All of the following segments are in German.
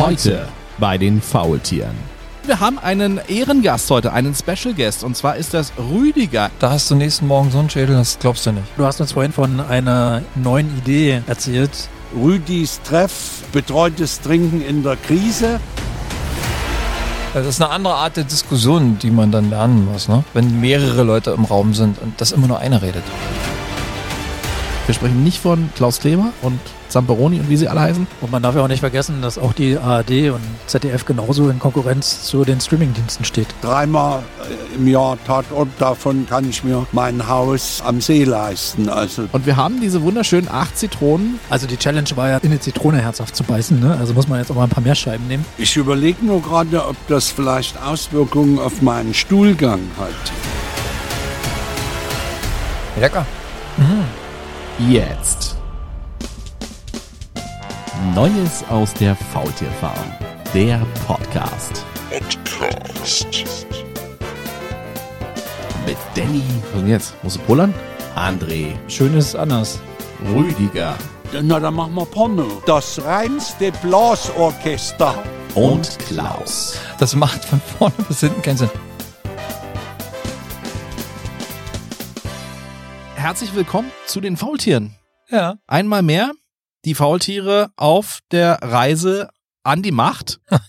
Heute bei den Faultieren. Wir haben einen Ehrengast heute, einen Special Guest, und zwar ist das Rüdiger. Da hast du nächsten Morgen so einen Schädel, das glaubst du nicht. Du hast uns vorhin von einer neuen Idee erzählt. Rüdis Treff, betreutes Trinken in der Krise. Das ist eine andere Art der Diskussion, die man dann lernen muss, ne? wenn mehrere Leute im Raum sind und das immer nur einer redet. Wir sprechen nicht von Klaus Kleber und Zamperoni und wie sie alle heißen. Und man darf ja auch nicht vergessen, dass auch die ARD und ZDF genauso in Konkurrenz zu den Streamingdiensten steht. Dreimal äh, im Jahr Tatort, davon kann ich mir mein Haus am See leisten. Also Und wir haben diese wunderschönen acht Zitronen. Also die Challenge war ja, in eine Zitrone herzhaft zu beißen. Ne? Also muss man jetzt auch mal ein paar mehr Scheiben nehmen. ich überlege nur gerade, ob das vielleicht Auswirkungen auf meinen Stuhlgang hat. Lecker. Jetzt. Neues aus der Faultierfarm. Der Podcast. Mit Danny. Was denn jetzt? Musst du pullern? André. Schön ist anders. Rüdiger. Na, dann machen wir Porno. Das reinste Blasorchester. Und Klaus. Das macht von vorne bis hinten keinen Sinn. Herzlich willkommen zu den Faultieren. Ja. Einmal mehr die Faultiere auf der Reise an die Macht.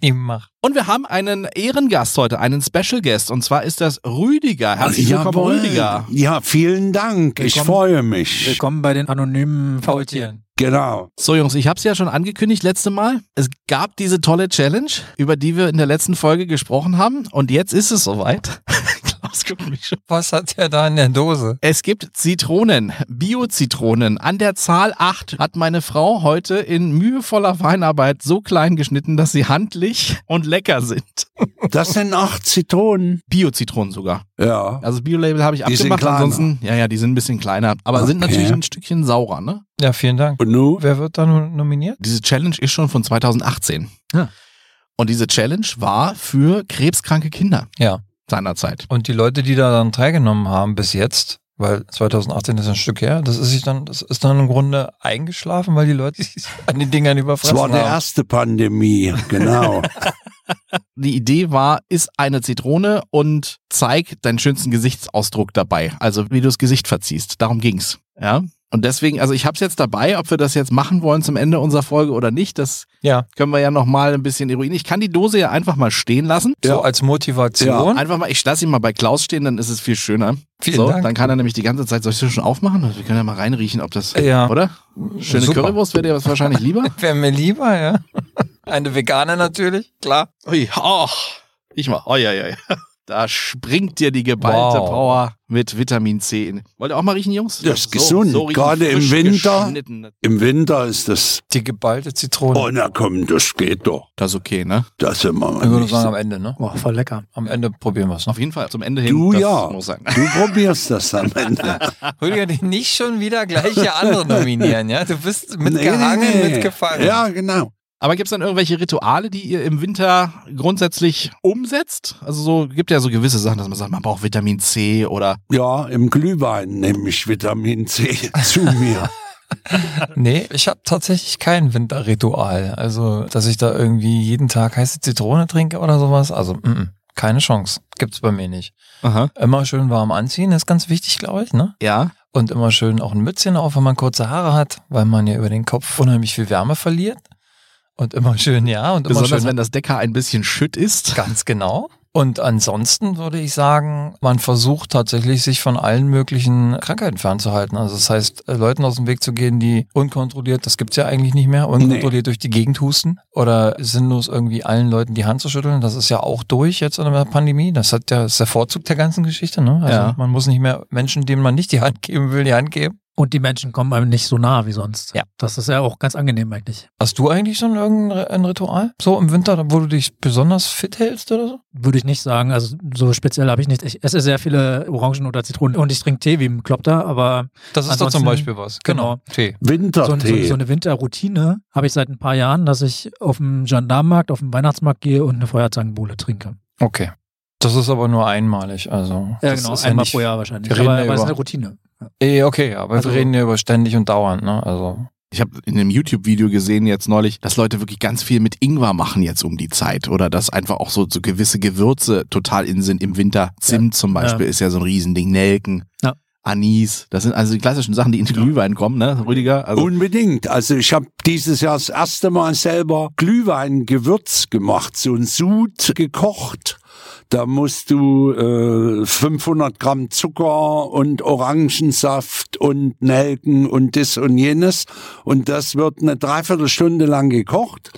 Die Macht. Und wir haben einen Ehrengast heute, einen Special Guest. Und zwar ist das Rüdiger. Herzlich willkommen, Jawohl. Rüdiger. Ja, vielen Dank. Ich Willkommen. freue mich. Willkommen bei den anonymen Faultieren. Genau. So, Jungs, ich habe es ja schon angekündigt letzte Mal. Es gab diese tolle Challenge, über die wir in der letzten Folge gesprochen haben. Und jetzt ist es soweit. Was hat der da in der Dose? Es gibt Zitronen, Bio-Zitronen. An der Zahl 8 hat meine Frau heute in mühevoller Feinarbeit so klein geschnitten, dass sie handlich und lecker sind. Das sind acht Zitronen. Bio-Zitronen sogar. Ja. Also Bio-Label habe ich Die sind abgemacht. kleiner. Ansonsten, ja, ja, die sind ein bisschen kleiner. Aber sind Okay. natürlich ein Stückchen saurer, ne? Ja, vielen Dank. Und nu? Wer wird da nun nominiert? Diese Challenge ist schon von 2018. Ja. Und diese Challenge war für krebskranke Kinder Ja. Seinerzeit. Und die Leute, die da dann teilgenommen haben bis jetzt, weil 2018 ist ein Stück her, das ist sich dann, das ist dann im Grunde eingeschlafen, weil die Leute sich an den Dingern Das überfressen war der haben. erste Pandemie, genau. Die Idee war, iss eine Zitrone und zeig deinen schönsten Gesichtsausdruck dabei. Also wie du das Gesicht verziehst. Darum ging's. Ja. Und deswegen, also ich habe es jetzt dabei, ob wir das jetzt machen wollen zum Ende unserer Folge oder nicht, das Ja, können wir ja noch mal ein bisschen eruieren. Ich kann die Dose ja einfach mal stehen lassen. so Ja. als Motivation. Einfach mal, ich lasse ihn mal bei Klaus stehen, dann ist es viel schöner. Vielen so, Dank. dann kann er nämlich die ganze Zeit, soll ich das schon aufmachen? Wir können ja mal reinriechen, ob das, Ja. oder? Schöne Super. Currywurst wäre dir was wahrscheinlich lieber. Wäre mir lieber, ja. Eine vegane natürlich, klar. Ui, oh, ich mal, oi, oi, oi. Da springt dir die geballte Wow. Power mit Vitamin C in. Wollt ihr auch mal riechen, Jungs? Das ist gesund, riechen gerade im Winter. Im Winter ist das. Die geballte Zitrone. Oh, na komm, das geht doch. Das ist okay, ne? Das sind wir mal ich würde sagen, so- am Ende, ne? Boah, voll lecker. Am Ende probieren wir es noch. Auf jeden Fall zum Ende hin. Du das ja. Muss sein. Du probierst das am Ende. Rüdiger, dich nicht schon wieder gleiche andere nominieren, ja? Du bist mitgehangen, Nee, nee, nee. mitgefangen. Ja, genau. Aber gibt es dann irgendwelche Rituale, die ihr im Winter grundsätzlich umsetzt? Also so gibt ja so gewisse Sachen, dass man sagt, man braucht Vitamin C oder Ja, im Glühwein nehme ich Vitamin C zu mir. Nee, ich habe tatsächlich kein Winterritual. Also, dass ich da irgendwie jeden Tag heiße Zitrone trinke oder sowas. Also, mm, mm, keine Chance. Gibt's bei mir nicht. Aha. Immer schön warm anziehen, ist ganz wichtig, glaube ich, ne? Ja. Und immer schön auch ein Mützchen auf, wenn man kurze Haare hat, weil man ja über den Kopf unheimlich viel Wärme verliert. Und immer schön, ja, und immer Besonders schön wenn das Decker ein bisschen schütt ist. Ganz genau. Und ansonsten würde ich sagen, man versucht tatsächlich, sich von allen möglichen Krankheiten fernzuhalten. Also das heißt, äh, Leuten aus dem Weg zu gehen, die unkontrolliert, das gibt's ja eigentlich nicht mehr, unkontrolliert durch die Gegend husten oder sinnlos irgendwie allen Leuten die Hand zu schütteln. Das ist ja auch durch jetzt in der Pandemie. Das hat ja das ist der Vorzug der ganzen Geschichte. Ne? Also Ja. man muss nicht mehr Menschen, denen man nicht die Hand geben will, die Hand geben. Und die Menschen kommen einem nicht so nah wie sonst. Ja. Das ist ja auch ganz angenehm eigentlich. Hast du eigentlich schon irgendein ein Ritual? So im Winter, wo du dich besonders fit hältst oder so? Würde ich nicht sagen. Also so speziell habe ich nicht. Ich esse sehr viele Orangen oder Zitronen und ich trinke Tee wie ein Kloppter, aber Das ist doch zum Beispiel was. genau. Tee. so, Wintertee. so, so eine Winterroutine habe ich seit ein paar Jahren, dass ich auf dem Gendarmenmarkt, auf dem Weihnachtsmarkt gehe und eine Feuerzangenbowle trinke. Okay. Das ist aber nur einmalig, also. Ja, das genau, ist einmal nicht, pro Jahr wahrscheinlich. Aber, ja aber es ist eine Routine. Eh, okay, aber Also- wir reden ja über ständig und dauernd, ne? Also Ich habe in einem YouTube-Video gesehen jetzt neulich, dass Leute wirklich ganz viel mit Ingwer machen jetzt um die Zeit oder dass einfach auch so, so gewisse Gewürze total in sind im Winter. Zimt zum Beispiel ist ja so ein Riesending, Nelken. Ja. Anis, das sind also die klassischen Sachen, die in den Glühwein kommen, ne, Rüdiger? Also, Unbedingt. Also ich habe dieses Jahr das erste Mal selber Glühweingewürz gemacht, so ein Sud gekocht. Da musst du äh, 500 Gramm Zucker und Orangensaft und Nelken und das und jenes. Und das wird eine Dreiviertelstunde lang gekocht.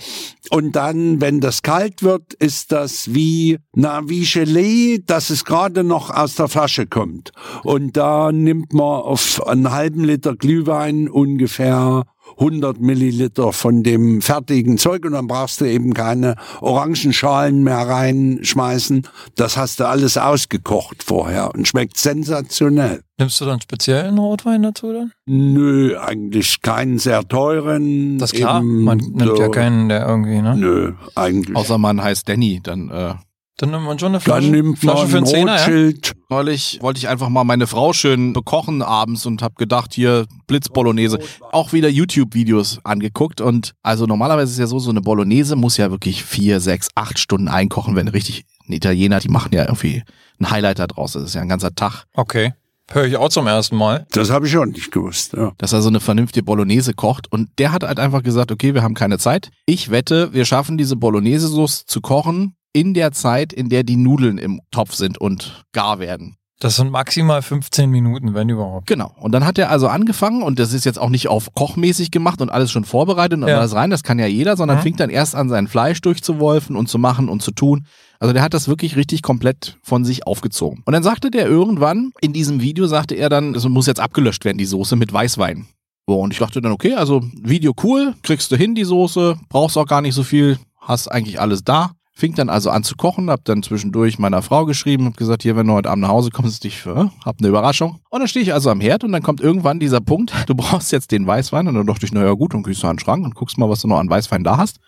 Und dann, wenn das kalt wird, ist das wie, na, wie Gelee, dass es gerade noch aus der Flasche kommt. Und da nimmt man auf einen halben Liter Glühwein ungefähr 100 Milliliter von dem fertigen Zeug und dann brauchst du eben keine Orangenschalen mehr reinschmeißen. Das hast du alles ausgekocht vorher und schmeckt sensationell. Nimmst du dann speziellen Rotwein dazu dann? Nö, eigentlich keinen sehr teuren. Das ist klar. Eben Man nimmt ja so- keinen, der irgendwie, ne? Nö, eigentlich. außer man heißt Danny, dann äh, Dann nimmt man schon eine Flasche, dann nimmt Flasche man für ein einen Zehner, ja? Neulich wollte ich einfach mal meine Frau schön bekochen abends und habe gedacht, hier Blitzbolognese. Auch wieder YouTube-Videos angeguckt und also normalerweise ist es ja so, so eine Bolognese muss ja wirklich vier, sechs, acht Stunden einkochen, wenn richtig ein Italiener, die machen ja irgendwie ein Highlight da draus. Das ist ja ein ganzer Tag. Okay. Höre ich auch zum ersten Mal. Das habe ich auch nicht gewusst. Ja. dass er so eine vernünftige Bolognese kocht. Und der hat halt einfach gesagt, okay, wir haben keine Zeit. Ich wette, wir schaffen diese Bolognese-Sauce zu kochen in der Zeit, in der die Nudeln im Topf sind und gar werden. Das sind maximal 15 Minuten, wenn überhaupt. Genau. Und dann hat er also angefangen und das ist jetzt auch nicht auf kochmäßig gemacht und alles schon vorbereitet und Ja. alles rein, das kann ja jeder, sondern Mhm. fängt dann erst an, sein Fleisch durchzuwolfen und zu machen und zu tun. Also der hat das wirklich richtig komplett von sich aufgezogen. Und dann sagte der irgendwann, in diesem Video sagte er dann, es muss jetzt abgelöscht werden, die Soße mit Weißwein. Und ich dachte dann, okay, also Video cool, kriegst du hin die Soße, brauchst auch gar nicht so viel, hast eigentlich alles da. Fing dann also an zu kochen, hab dann zwischendurch meiner Frau geschrieben, hab gesagt, hier, wenn du heute Abend nach Hause kommst, ich äh, hab eine Überraschung. Und dann stehe ich also am Herd und dann kommt irgendwann dieser Punkt, du brauchst jetzt den Weißwein. Und dann dachte ich, naja gut, dann gehst du an den Schrank und guckst mal, was du noch an Weißwein da hast.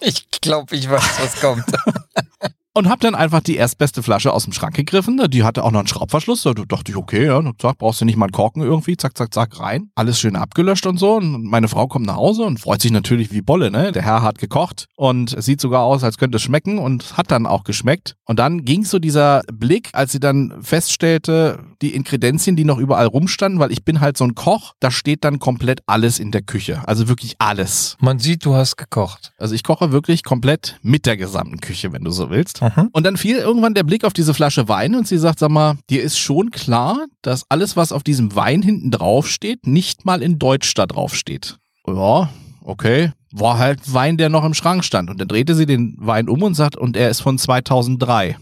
Ich glaube, ich weiß, was kommt. Und hab dann einfach die erstbeste Flasche aus dem Schrank gegriffen. Die hatte auch noch einen Schraubverschluss. Da dachte ich, okay, ja, zack, brauchst du nicht mal einen Korken irgendwie. Zack, zack, zack, rein. Alles schön abgelöscht und so. Und meine Frau kommt nach Hause und freut sich natürlich wie Bolle, ne? Der Herr hat gekocht und es sieht sogar aus, als könnte es schmecken und hat dann auch geschmeckt. Und dann ging so dieser Blick, als sie dann feststellte, die Inkredenzien, die noch überall rumstanden, weil ich bin halt so ein Koch, da steht dann komplett alles in der Küche. Also wirklich alles. Man sieht, du hast gekocht. Also ich koche wirklich komplett mit der gesamten Küche, wenn du so willst. Mhm. Und dann fiel irgendwann der Blick auf diese Flasche Wein und sie sagt, sag mal, dir ist schon klar, dass alles, was auf diesem Wein hinten drauf steht, nicht mal in Deutsch da drauf steht. Ja, okay. War halt Wein, der noch im Schrank stand. Und dann drehte sie den Wein um und sagt, und er ist von 2003.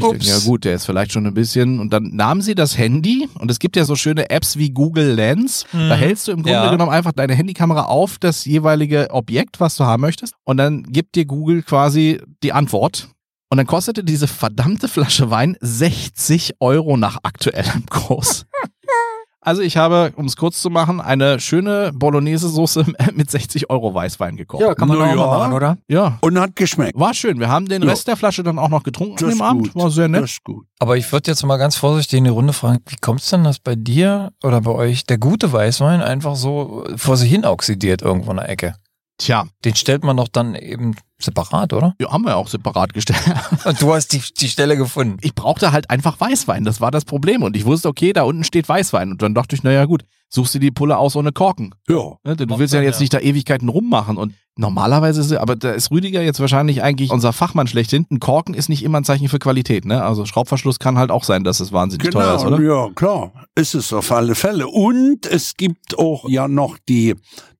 Ups. ja gut, der ist vielleicht schon ein bisschen. Und dann nahm sie das Handy und es gibt ja so schöne Apps wie Google Lens. Da hältst du im Grunde Ja. genommen einfach deine Handykamera auf das jeweilige Objekt, was du haben möchtest. Und dann gibt dir Google quasi die Antwort. Und dann kostete diese verdammte Flasche Wein 60 Euro nach aktuellem Kurs. Also ich habe, um es kurz zu machen, eine schöne Bolognese-Soße mit 60 Euro Weißwein gekocht. Ja, kann man Na auch ja. mal machen, oder? Ja, Und hat geschmeckt. war schön. Wir haben den Ja. Rest der Flasche dann auch noch getrunken Das an dem Abend. War sehr nett. Das ist gut. Aber ich würde jetzt mal ganz vorsichtig in die Runde fragen, wie kommt es denn, dass bei dir oder bei euch der gute Weißwein einfach so vor sich hin oxidiert irgendwo in der Ecke? Tja, Den stellt man doch dann eben separat, oder? ja, haben wir auch separat gestellt. Und du hast die, die Stelle gefunden. ich brauchte halt einfach Weißwein. Das war das Problem. Und ich wusste, okay, da unten steht Weißwein. Und dann dachte ich, naja gut, suchst du die Pulle aus ohne Korken. Ja. Ne? Du Macht willst ja jetzt ja. nicht da Ewigkeiten rummachen. Und normalerweise ist, aber da ist Rüdiger jetzt wahrscheinlich eigentlich unser Fachmann schlechthin. Ein Korken ist nicht immer ein Zeichen für Qualität. Ne? Also Schraubverschluss kann halt auch sein, dass es wahnsinnig teuer ist, Genau, oder? ja, klar. Ist es auf alle Fälle. Und es gibt auch ja noch die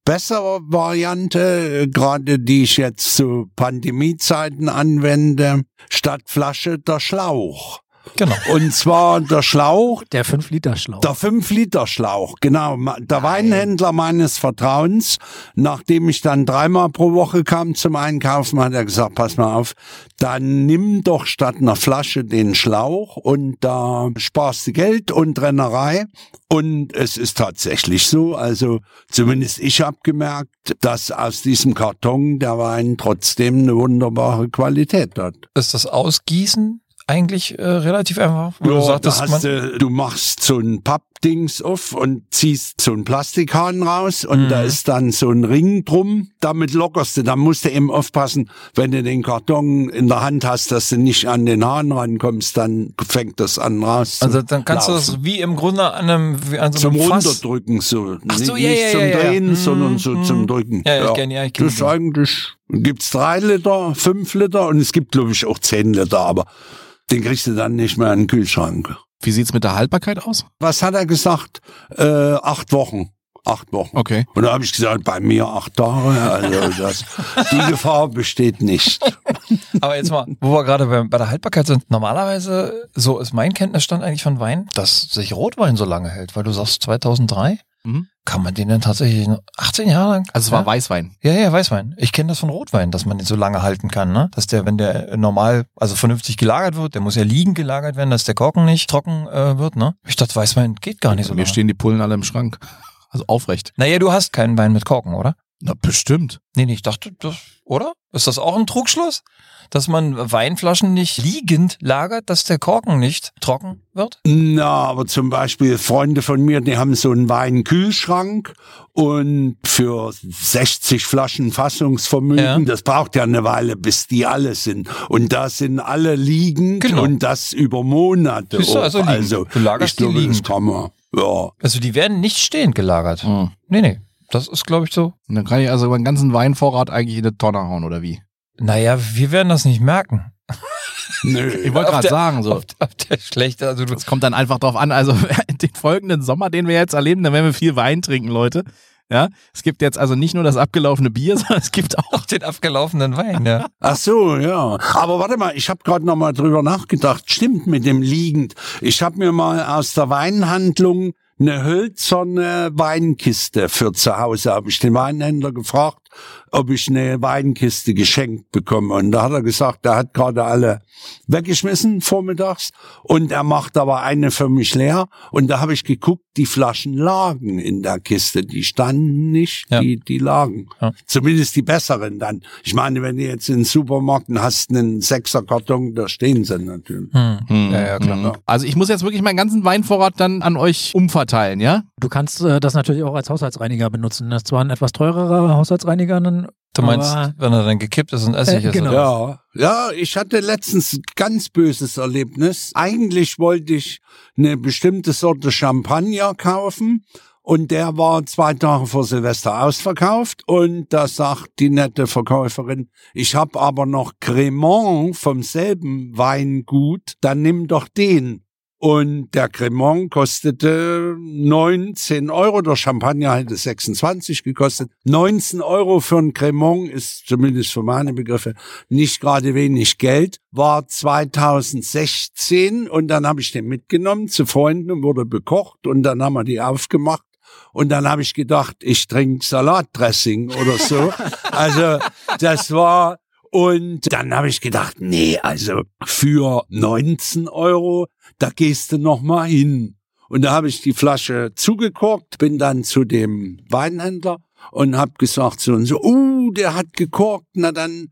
bessere Variante, äh, gerade die ich jetzt zu Pandemiezeiten anwende, statt Flasche der Schlauch. Genau. Und zwar der Schlauch, Der 5-Liter-Schlauch. der 5-Liter-Schlauch, genau. Der Weinhändler meines Vertrauens, nachdem ich dann dreimal pro Woche kam zum Einkaufen, hat er gesagt, pass mal auf, dann nimm doch statt einer Flasche den Schlauch und da sparst du Geld und Rennerei. Und es ist tatsächlich so, also zumindest ich habe gemerkt, dass aus diesem Karton der Wein trotzdem eine wunderbare Qualität hat. Ist das Ausgießen eigentlich äh, relativ einfach? Wo du Ja, sagtest, man, du, du machst so einen Dings auf und ziehst so einen Plastikhahn raus und Mhm. da ist dann so ein Ring drum. Damit lockerst du. Da musst du eben aufpassen, wenn du den Karton in der Hand hast, dass du nicht an den Hahn rankommst, dann fängt das an raus. Also dann kannst du laufen. das wie im Grunde an einem, an so zum einem. Runterdrücken so. Ach so, nicht ja, ja, zum ja, ja. Drehen, Mhm, sondern so mhm. zum Drücken. Ja, ich kenn- ja, ich kenn Das ist eigentlich, gibt's drei Liter, fünf Liter und es gibt, glaube ich, auch zehn Liter, aber den kriegst du dann nicht mehr in den Kühlschrank. Wie sieht's mit der Haltbarkeit aus? Was hat er gesagt? Äh, acht Wochen. Acht Wochen. Okay. Und da habe ich gesagt, bei mir acht Tage. Also das, die Gefahr besteht nicht. Aber jetzt mal, wo wir gerade bei, bei der Haltbarkeit sind, normalerweise, so ist mein Kenntnisstand eigentlich von Wein, dass sich Rotwein so lange hält, weil du sagst 2003, Mhm. kann man den denn tatsächlich noch 18 Jahre lang? Also es war ja? Weißwein. Ja, ja, Weißwein. Ich kenne das von Rotwein, dass man den so lange halten kann, ne? Dass der, wenn der normal, also vernünftig gelagert wird, der muss ja liegend gelagert werden, dass der Korken nicht trocken äh, wird, ne? Ich dachte, Weißwein geht gar nicht so Mir lange. stehen die Pullen alle im Schrank. Also aufrecht. Naja, du hast keinen Wein mit Korken, oder? Na, bestimmt. Nee, nee, ich dachte, das, oder? Ist das auch ein Trugschluss? Dass man Weinflaschen nicht liegend lagert, dass der Korken nicht trocken wird? Na, aber zum Beispiel Freunde von mir, die haben so einen Weinkühlschrank und für 60 Flaschen Fassungsvermögen, Ja. das braucht ja eine Weile, bis die alle sind. Und da sind alle liegend Genau. und das über Monate. Du, also liegend. also Du lagerst ich glaube, die liegend. das kann man. Ja. Also die werden nicht stehend gelagert. Mhm. Nee, nee. Das ist, glaube ich, so. Und dann kann ich also meinen ganzen Weinvorrat eigentlich in eine Tonne hauen, oder wie? Naja, wir werden das nicht merken. Nö. Ich wollte Auf gerade sagen, so. Ob, ob der schlechte, also du, Es kommt dann einfach drauf an, also den folgenden Sommer, den wir jetzt erleben, dann werden wir viel Wein trinken, Leute. Ja, es gibt jetzt also nicht nur das abgelaufene Bier, sondern es gibt auch auch den abgelaufenen Wein, ja. Ach so, ja. Aber warte mal, ich habe gerade noch mal drüber nachgedacht. Stimmt mit dem liegend. Ich habe mir mal aus der Weinhandlung eine hölzerne Weinkiste für zu Hause. Habe ich den Weinhändler gefragt, ob ich eine Weinkiste geschenkt bekomme. Und da hat er gesagt, er hat gerade alle weggeschmissen vormittags und er macht aber eine für mich leer. Und da habe ich geguckt, die Flaschen lagen in der Kiste. Die standen nicht, Ja. die, die lagen. Ja. Zumindest die besseren dann. Ich meine, wenn du jetzt in den Supermarkt hast einen Sechserkarton, da stehen sie natürlich. Hm. Ja, ja, klar. Mhm. Also ich muss jetzt wirklich meinen ganzen Weinvorrat dann an euch umverteilen, ja? Du kannst äh, das natürlich auch als Haushaltsreiniger benutzen. Das ist zwar ein etwas teurerer Haushaltsreiniger, dann, Du meinst, aber wenn er dann gekippt ist und Essig Äh, ist? genau. oder? Ja, ja, ich hatte letztens ein ganz böses Erlebnis. Eigentlich wollte ich eine bestimmte Sorte Champagner kaufen und der war zwei Tage vor Silvester ausverkauft und da sagt die nette Verkäuferin, ich habe aber noch Cremant vom selben Weingut, dann nimm doch den. Und der Cremant kostete 19 Euro, der Champagner hätte 26 gekostet. 19 Euro für ein Cremant ist zumindest für meine Begriffe nicht gerade wenig Geld. War 2016 und dann habe ich den mitgenommen zu Freunden und wurde bekocht und dann haben wir die aufgemacht. Und dann habe ich gedacht, ich trinke Salatdressing oder so. Also das war und dann habe ich gedacht, nee, also für 19 Euro, da gehst du noch mal hin. Und da habe ich die Flasche zugekorkt, bin dann zu dem Weinhändler und habe gesagt so und so, uh, der hat gekorkt, na dann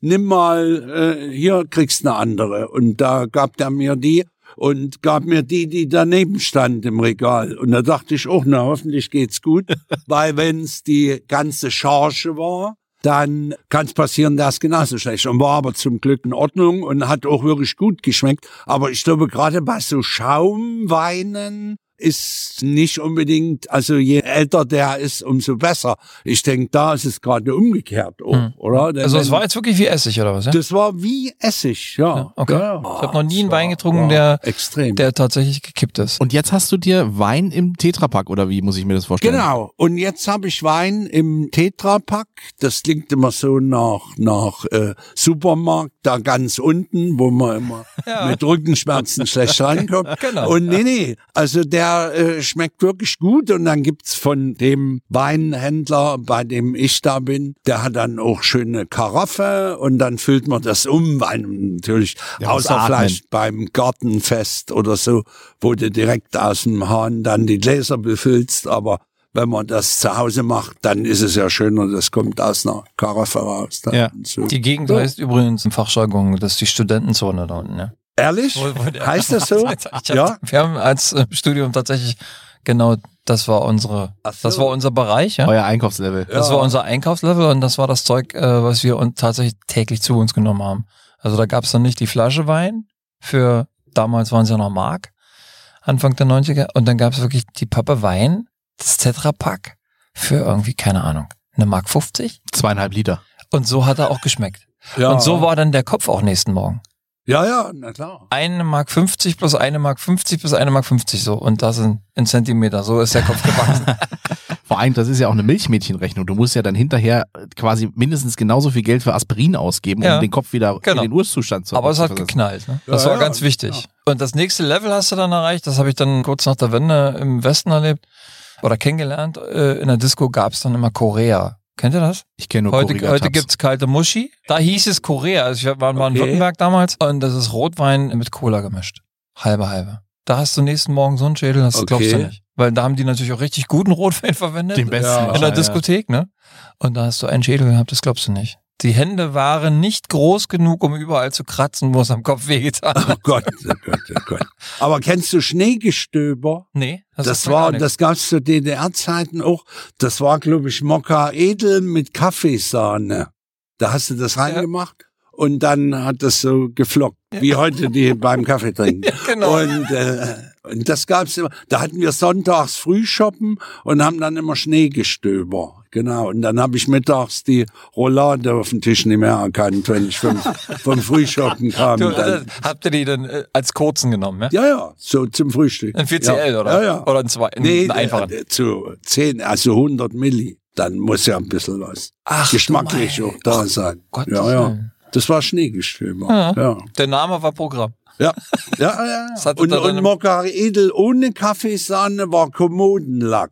nimm mal, äh, hier kriegst eine andere. Und da gab der mir die und gab mir die, die daneben stand im Regal. Und da dachte ich, oh, na, hoffentlich geht's gut, weil wenn's die ganze Charge war, dann kann es passieren, dass genauso schlecht. Und war aber zum Glück in Ordnung und hat auch wirklich gut geschmeckt. Aber ich glaube, gerade bei so Schaumweinen ist nicht unbedingt, also je älter der ist, umso besser. Ich denke, da ist es gerade umgekehrt, auch, Hm. oder? Denn Also es war jetzt wirklich wie Essig oder was? Ja? das war wie Essig, ja. Ja, okay. Ja, Ich hab noch nie einen Wein getrunken, der- extrem. Der tatsächlich gekippt ist. Und jetzt hast du dir Wein im Tetrapack oder wie muss ich mir das vorstellen? Genau. Und jetzt habe ich Wein im Tetrapack. Das klingt immer so nach nach äh, Supermarkt da ganz unten, wo man immer Ja. mit Rückenschmerzen schlecht reinkommt. Genau. Und nee, nee, also der äh, schmeckt wirklich gut und dann gibt's von dem Weinhändler, bei dem ich da bin, der hat dann auch schöne Karaffe und dann füllt man das um, weil natürlich Ja, außer vielleicht beim Gartenfest oder so, wo du direkt aus dem Hahn dann die Gläser befüllst, aber wenn man das zu Hause macht, dann ist es ja schöner, das kommt aus einer Karaffe raus. Ja. so. Die Gegend heißt übrigens im Fachjargon, das ist die Studentenzone da unten, ja. Ehrlich? Heißt das so? Ja? Wir haben als äh, Studium tatsächlich Genau, das war unsere, so. das war unser Bereich, ja. Euer Einkaufslevel. Das Ja. war unser Einkaufslevel und das war das Zeug, äh, was wir uns tatsächlich täglich zu uns genommen haben. Also da gab es dann nicht die Flasche Wein für, damals waren es ja noch Mark, Anfang der 90er, und dann gab es wirklich die Pappe Wein, das Tetrapack, für irgendwie, keine Ahnung, eine Mark 50. Zweieinhalb Liter. Und so hat er auch geschmeckt. Ja. Und so war dann der Kopf auch nächsten Morgen. Ja, ja, na klar. Eine Mark 50 plus eine Mark 50 plus eine Mark 50 so. Und das in, in Zentimeter. So ist der Kopf gewachsen. Vor allem, das ist ja auch eine Milchmädchenrechnung. Du musst ja dann hinterher quasi mindestens genauso viel Geld für Aspirin ausgeben, Ja. um den Kopf wieder Genau. in den Urzustand zu Aber es hat versetzen. geknallt. Ne? Das Ja, war ja, ganz wichtig. ja. Und das nächste Level hast du dann erreicht. Das habe ich dann kurz nach der Wende im Westen erlebt oder kennengelernt. Äh, In der Disco gab es dann immer Korea. Kennt ihr das? Ich kenne nur Heute, heute Tabs. gibt's kalte Muschi. Da hieß es Korea. Also ich war in Okay. Württemberg damals. Und das ist Rotwein mit Cola gemischt. Halbe, halbe. Da hast du nächsten Morgen so einen Schädel, das Okay. glaubst du nicht. Weil da haben die natürlich auch richtig guten Rotwein verwendet. den besten. Ja. in der wahrscheinlich, Diskothek, ne? Und da hast du einen Schädel gehabt, das glaubst du nicht. Die Hände waren nicht groß genug, um überall zu kratzen, wo es am Kopf wehgetan Oh hat. Gott, oh Gott, oh Gott. Aber kennst du Schneegestöber? Nee, Das, mir war, das gab's zu DDR-Zeiten auch. Das war, glaube ich, Mokka Edel mit Kaffeesahne. Da hast du das reingemacht und dann hat das so geflockt, wie heute die beim Kaffee trinken. Ja, genau. Und, äh, und das gab's immer. Da hatten wir sonntags Frühshoppen und haben dann immer Schneegestöber. Genau. Und dann habe ich mittags die Roulade auf dem Tisch nicht mehr erkannt, wenn ich vom, vom Frühshoppen kam. Du, dann, äh, habt ihr die dann äh, als kurzen genommen, ja? ja, ja, so zum Frühstück. Ein 4CL, ja. oder? Ja, ja. Oder ein zwei, ein, Nee, einen einfachen. äh, zu 10, also 100 Milli. Dann muss ja ein bisschen was Ach, geschmacklich auch da sein. Gottes ja, ja. Das war Schneegestöber. Ja. Ja. Der Name war Programm. Ja, ja, ja. Und, und Edel ohne Kaffeesahne war Kommodenlack.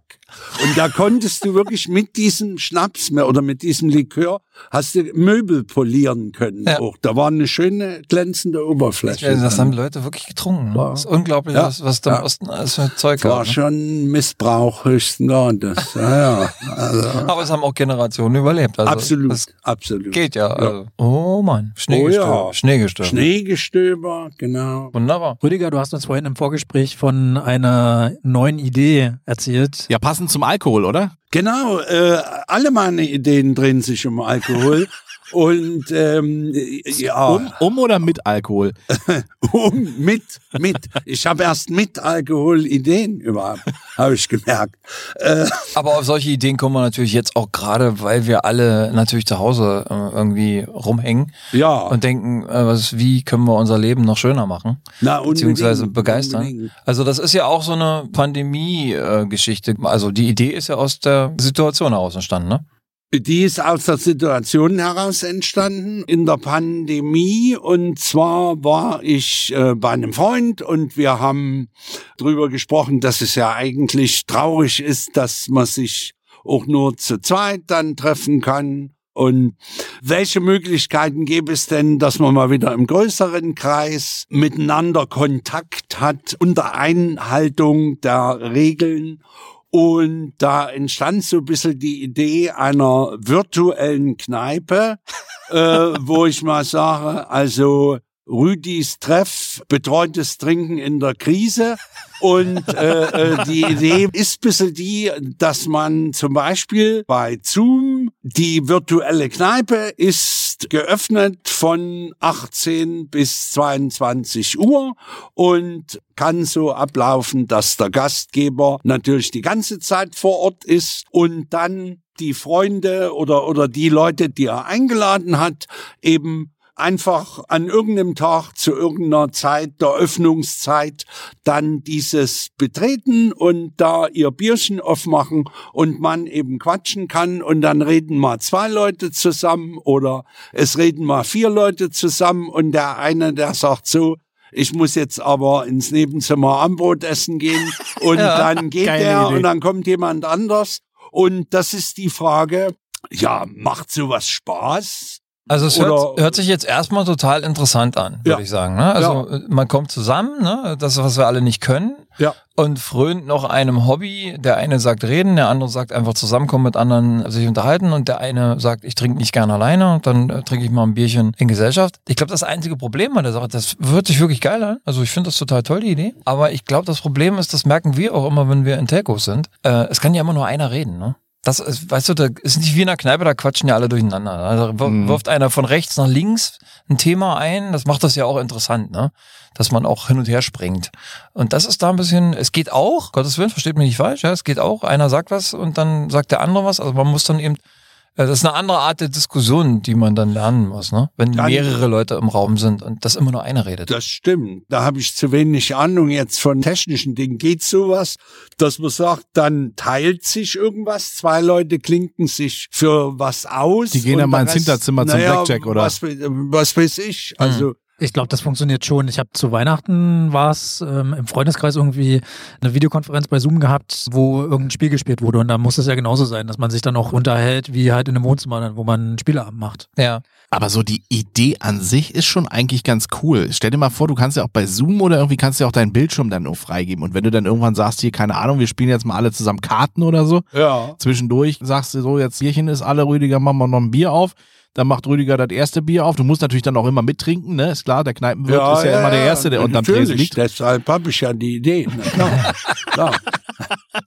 Und da konntest du wirklich mit diesem Schnaps mehr oder mit diesem Likör hast du Möbel polieren können. Ja. Auch. Da war eine schöne glänzende Oberfläche. Ja, das haben die Leute wirklich getrunken. Ne? War- Das ist unglaublich, Ja. was, was da im Ja. Osten alles für Zeug Das war gab. Ne? schon Missbrauch höchsten Grades. Ja, ja. Also, Aber es haben auch Generationen überlebt. Also absolut, Das absolut. geht ja. Also. Oh Mann, Schneegestöber. Oh ja. Schneegestöber. Schneegestöber, genau. Wunderbar. Rüdiger, du hast uns vorhin im Vorgespräch von einer neuen Idee erzählt. Ja, passend zum Alkohol, oder? Genau, äh, alle meine Ideen drehen sich um Alkohol. Und ähm, ja, Um, um oder mit Alkohol? um, mit, mit. Ich habe erst mit Alkohol Ideen überhaupt, habe ich gemerkt. Äh, Aber auf solche Ideen kommen wir natürlich jetzt auch gerade, weil wir alle natürlich zu Hause äh, irgendwie rumhängen ja, und denken, äh, was, wie können wir unser Leben noch schöner machen, na, beziehungsweise begeistern. unbedingt. Also das ist ja auch so eine Pandemie-Geschichte. Also die Idee ist ja aus der Situation heraus entstanden, ne? Die ist aus der Situation heraus entstanden in der Pandemie. Und zwar war ich äh, bei einem Freund und wir haben drüber gesprochen, dass es ja eigentlich traurig ist, dass man sich auch nur zu zweit dann treffen kann. Und welche Möglichkeiten gäbe es denn, dass man mal wieder im größeren Kreis miteinander Kontakt hat unter Einhaltung der Regeln? Und da entstand so ein bisschen die Idee einer virtuellen Kneipe, äh, wo ich mal sage, also Rüdis Treff, betreutes Trinken in der Krise. Und äh, äh, die Idee ist bisschen die, dass man zum Beispiel bei Zoom, die virtuelle Kneipe ist geöffnet von 18 bis 22 Uhr und kann so ablaufen, dass der Gastgeber natürlich die ganze Zeit vor Ort ist und dann die Freunde oder, oder die Leute, die er eingeladen hat, eben einfach an irgendeinem Tag zu irgendeiner Zeit der Öffnungszeit dann dieses betreten und da ihr Bierchen aufmachen und man eben quatschen kann und dann reden mal zwei Leute zusammen oder es reden mal vier Leute zusammen und der eine, der sagt so, ich muss jetzt aber ins Nebenzimmer Armbrot essen gehen und Ja, dann geht Idee. und dann kommt jemand anders und das ist die Frage, ja, macht sowas Spaß? Also es hört, hört sich jetzt erstmal total interessant an, würde Ja. ich sagen. Ne? Also äh, man kommt zusammen, ne? das, was wir alle nicht können, Ja. und frönt noch einem Hobby. Der eine sagt reden, der andere sagt einfach zusammenkommen mit anderen, sich unterhalten und der eine sagt, ich trinke nicht gerne alleine und dann äh, trinke ich mal ein Bierchen in Gesellschaft. Ich glaube, das einzige Problem an der Sache, das hört sich wirklich geil an. Also ich finde das total toll, die Idee. Aber ich glaube, das Problem ist, das merken wir auch immer, wenn wir in Telcos sind. Äh, es kann ja immer nur einer reden, ne? Das ist, weißt du, da ist nicht wie in einer Kneipe, da quatschen ja alle durcheinander. Also wir- Mhm. wirft einer von rechts nach links ein Thema ein, das macht das ja auch interessant, ne? Dass man auch hin und her springt. Und das ist da ein bisschen, es geht auch, Gottes Willen, versteht mich nicht falsch, ja, es geht auch, einer sagt was und dann sagt der andere was, also man muss dann eben, das ist eine andere Art der Diskussion, die man dann lernen muss, ne? Wenn Dann- mehrere Leute im Raum sind und das immer nur einer redet. Das stimmt. Da habe ich zu wenig Ahnung jetzt von technischen Dingen. Geht sowas, dass man sagt, dann teilt sich irgendwas, zwei Leute klinken sich für was aus. Die gehen dann mal ins Hinterzimmer zum naja, Blackjack, oder? Was, was weiß ich. Hm. Also, Ich glaube, das funktioniert schon. Ich habe zu Weihnachten war es ähm, im Freundeskreis irgendwie eine Videokonferenz bei Zoom gehabt, wo irgendein Spiel gespielt wurde. Und da muss es ja genauso sein, dass man sich dann auch unterhält, wie halt in einem Wohnzimmer, dann, wo man einen Spieleabend macht. Ja. Aber so die Idee an sich ist schon eigentlich ganz cool. Stell dir mal vor, du kannst ja auch bei Zoom oder irgendwie kannst du ja auch deinen Bildschirm dann nur freigeben. Und wenn du dann irgendwann sagst, hier, keine Ahnung, wir spielen jetzt mal alle zusammen Karten oder so, ja. zwischendurch sagst du so, jetzt Bierchen ist alle, Rüdiger, machen wir noch ein Bier auf. Dann macht Rüdiger das erste Bier auf. Du musst natürlich dann auch immer mittrinken, ne? Ist klar, der Kneipenwirt ist ja, immer der Erste, der unterm Tresen natürlich. liegt. Deshalb habe ich ja die Idee. Na klar. klar.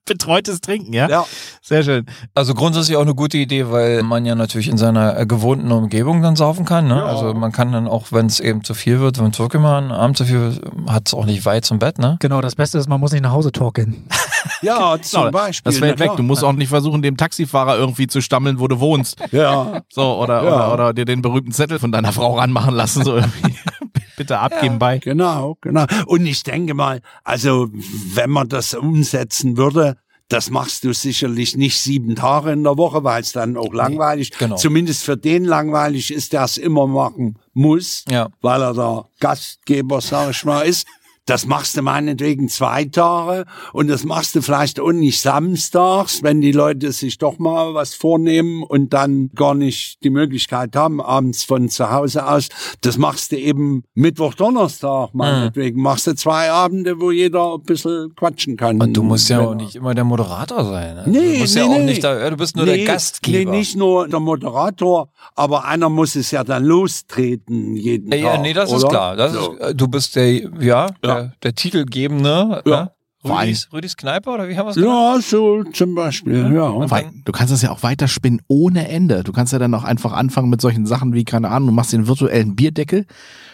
Betreutes Trinken, ja? Ja. Sehr schön. Also grundsätzlich auch eine gute Idee, weil man ja natürlich in seiner äh, gewohnten Umgebung dann saufen kann. Ne? Ja. Also man kann dann auch, wenn es eben zu viel wird, wenn es wirklich mal ein Abend zu viel wird, hat es auch nicht weit zum Bett, ne? Genau, das Beste ist, man muss nicht nach Hause talken. Ja, zum Genau, Beispiel. Das fällt weg. Du musst auch nicht versuchen, dem Taxifahrer irgendwie zu stammeln, wo du wohnst. Ja. So, oder, Ja. Oder, oder dir den berühmten Zettel von deiner Frau ranmachen lassen, so irgendwie. Bitte abgeben bei. Genau, genau. Und ich denke mal, also wenn man das umsetzen würde, das machst du sicherlich nicht sieben Tage in der Woche, weil es dann auch langweilig, genau. zumindest für den langweilig ist, der es immer machen muss, Ja. weil er der Gastgeber, sag ich mal, ist. Das machst du meinetwegen zwei Tage und das machst du vielleicht auch nicht samstags, wenn die Leute sich doch mal was vornehmen und dann gar nicht die Möglichkeit haben, abends von zu Hause aus. Das machst du eben Mittwoch, Donnerstag, meinetwegen. Machst du zwei Abende, wo jeder ein bisschen quatschen kann. Und du musst ja auch nicht immer der Moderator sein. Ne? Nee, du bist nee, ja auch nee. nicht da, ja, du bist nur der Gastgeber. Nee, nicht nur der Moderator, aber einer muss es ja dann lostreten jeden Ja, ja, Tag. nee, das ist oder? klar. Das So. ist, äh, du bist der, ja, Der, der Titelgebende. Ja. Ja. Allem- Rüdis, Rüdis Kneipe oder wie haben wir es genannt? Ja, so zum Beispiel, ja. Weil Du kannst das ja auch weiter spinnen ohne Ende. Du kannst ja dann auch einfach anfangen mit solchen Sachen wie, keine Ahnung, du machst den virtuellen Bierdeckel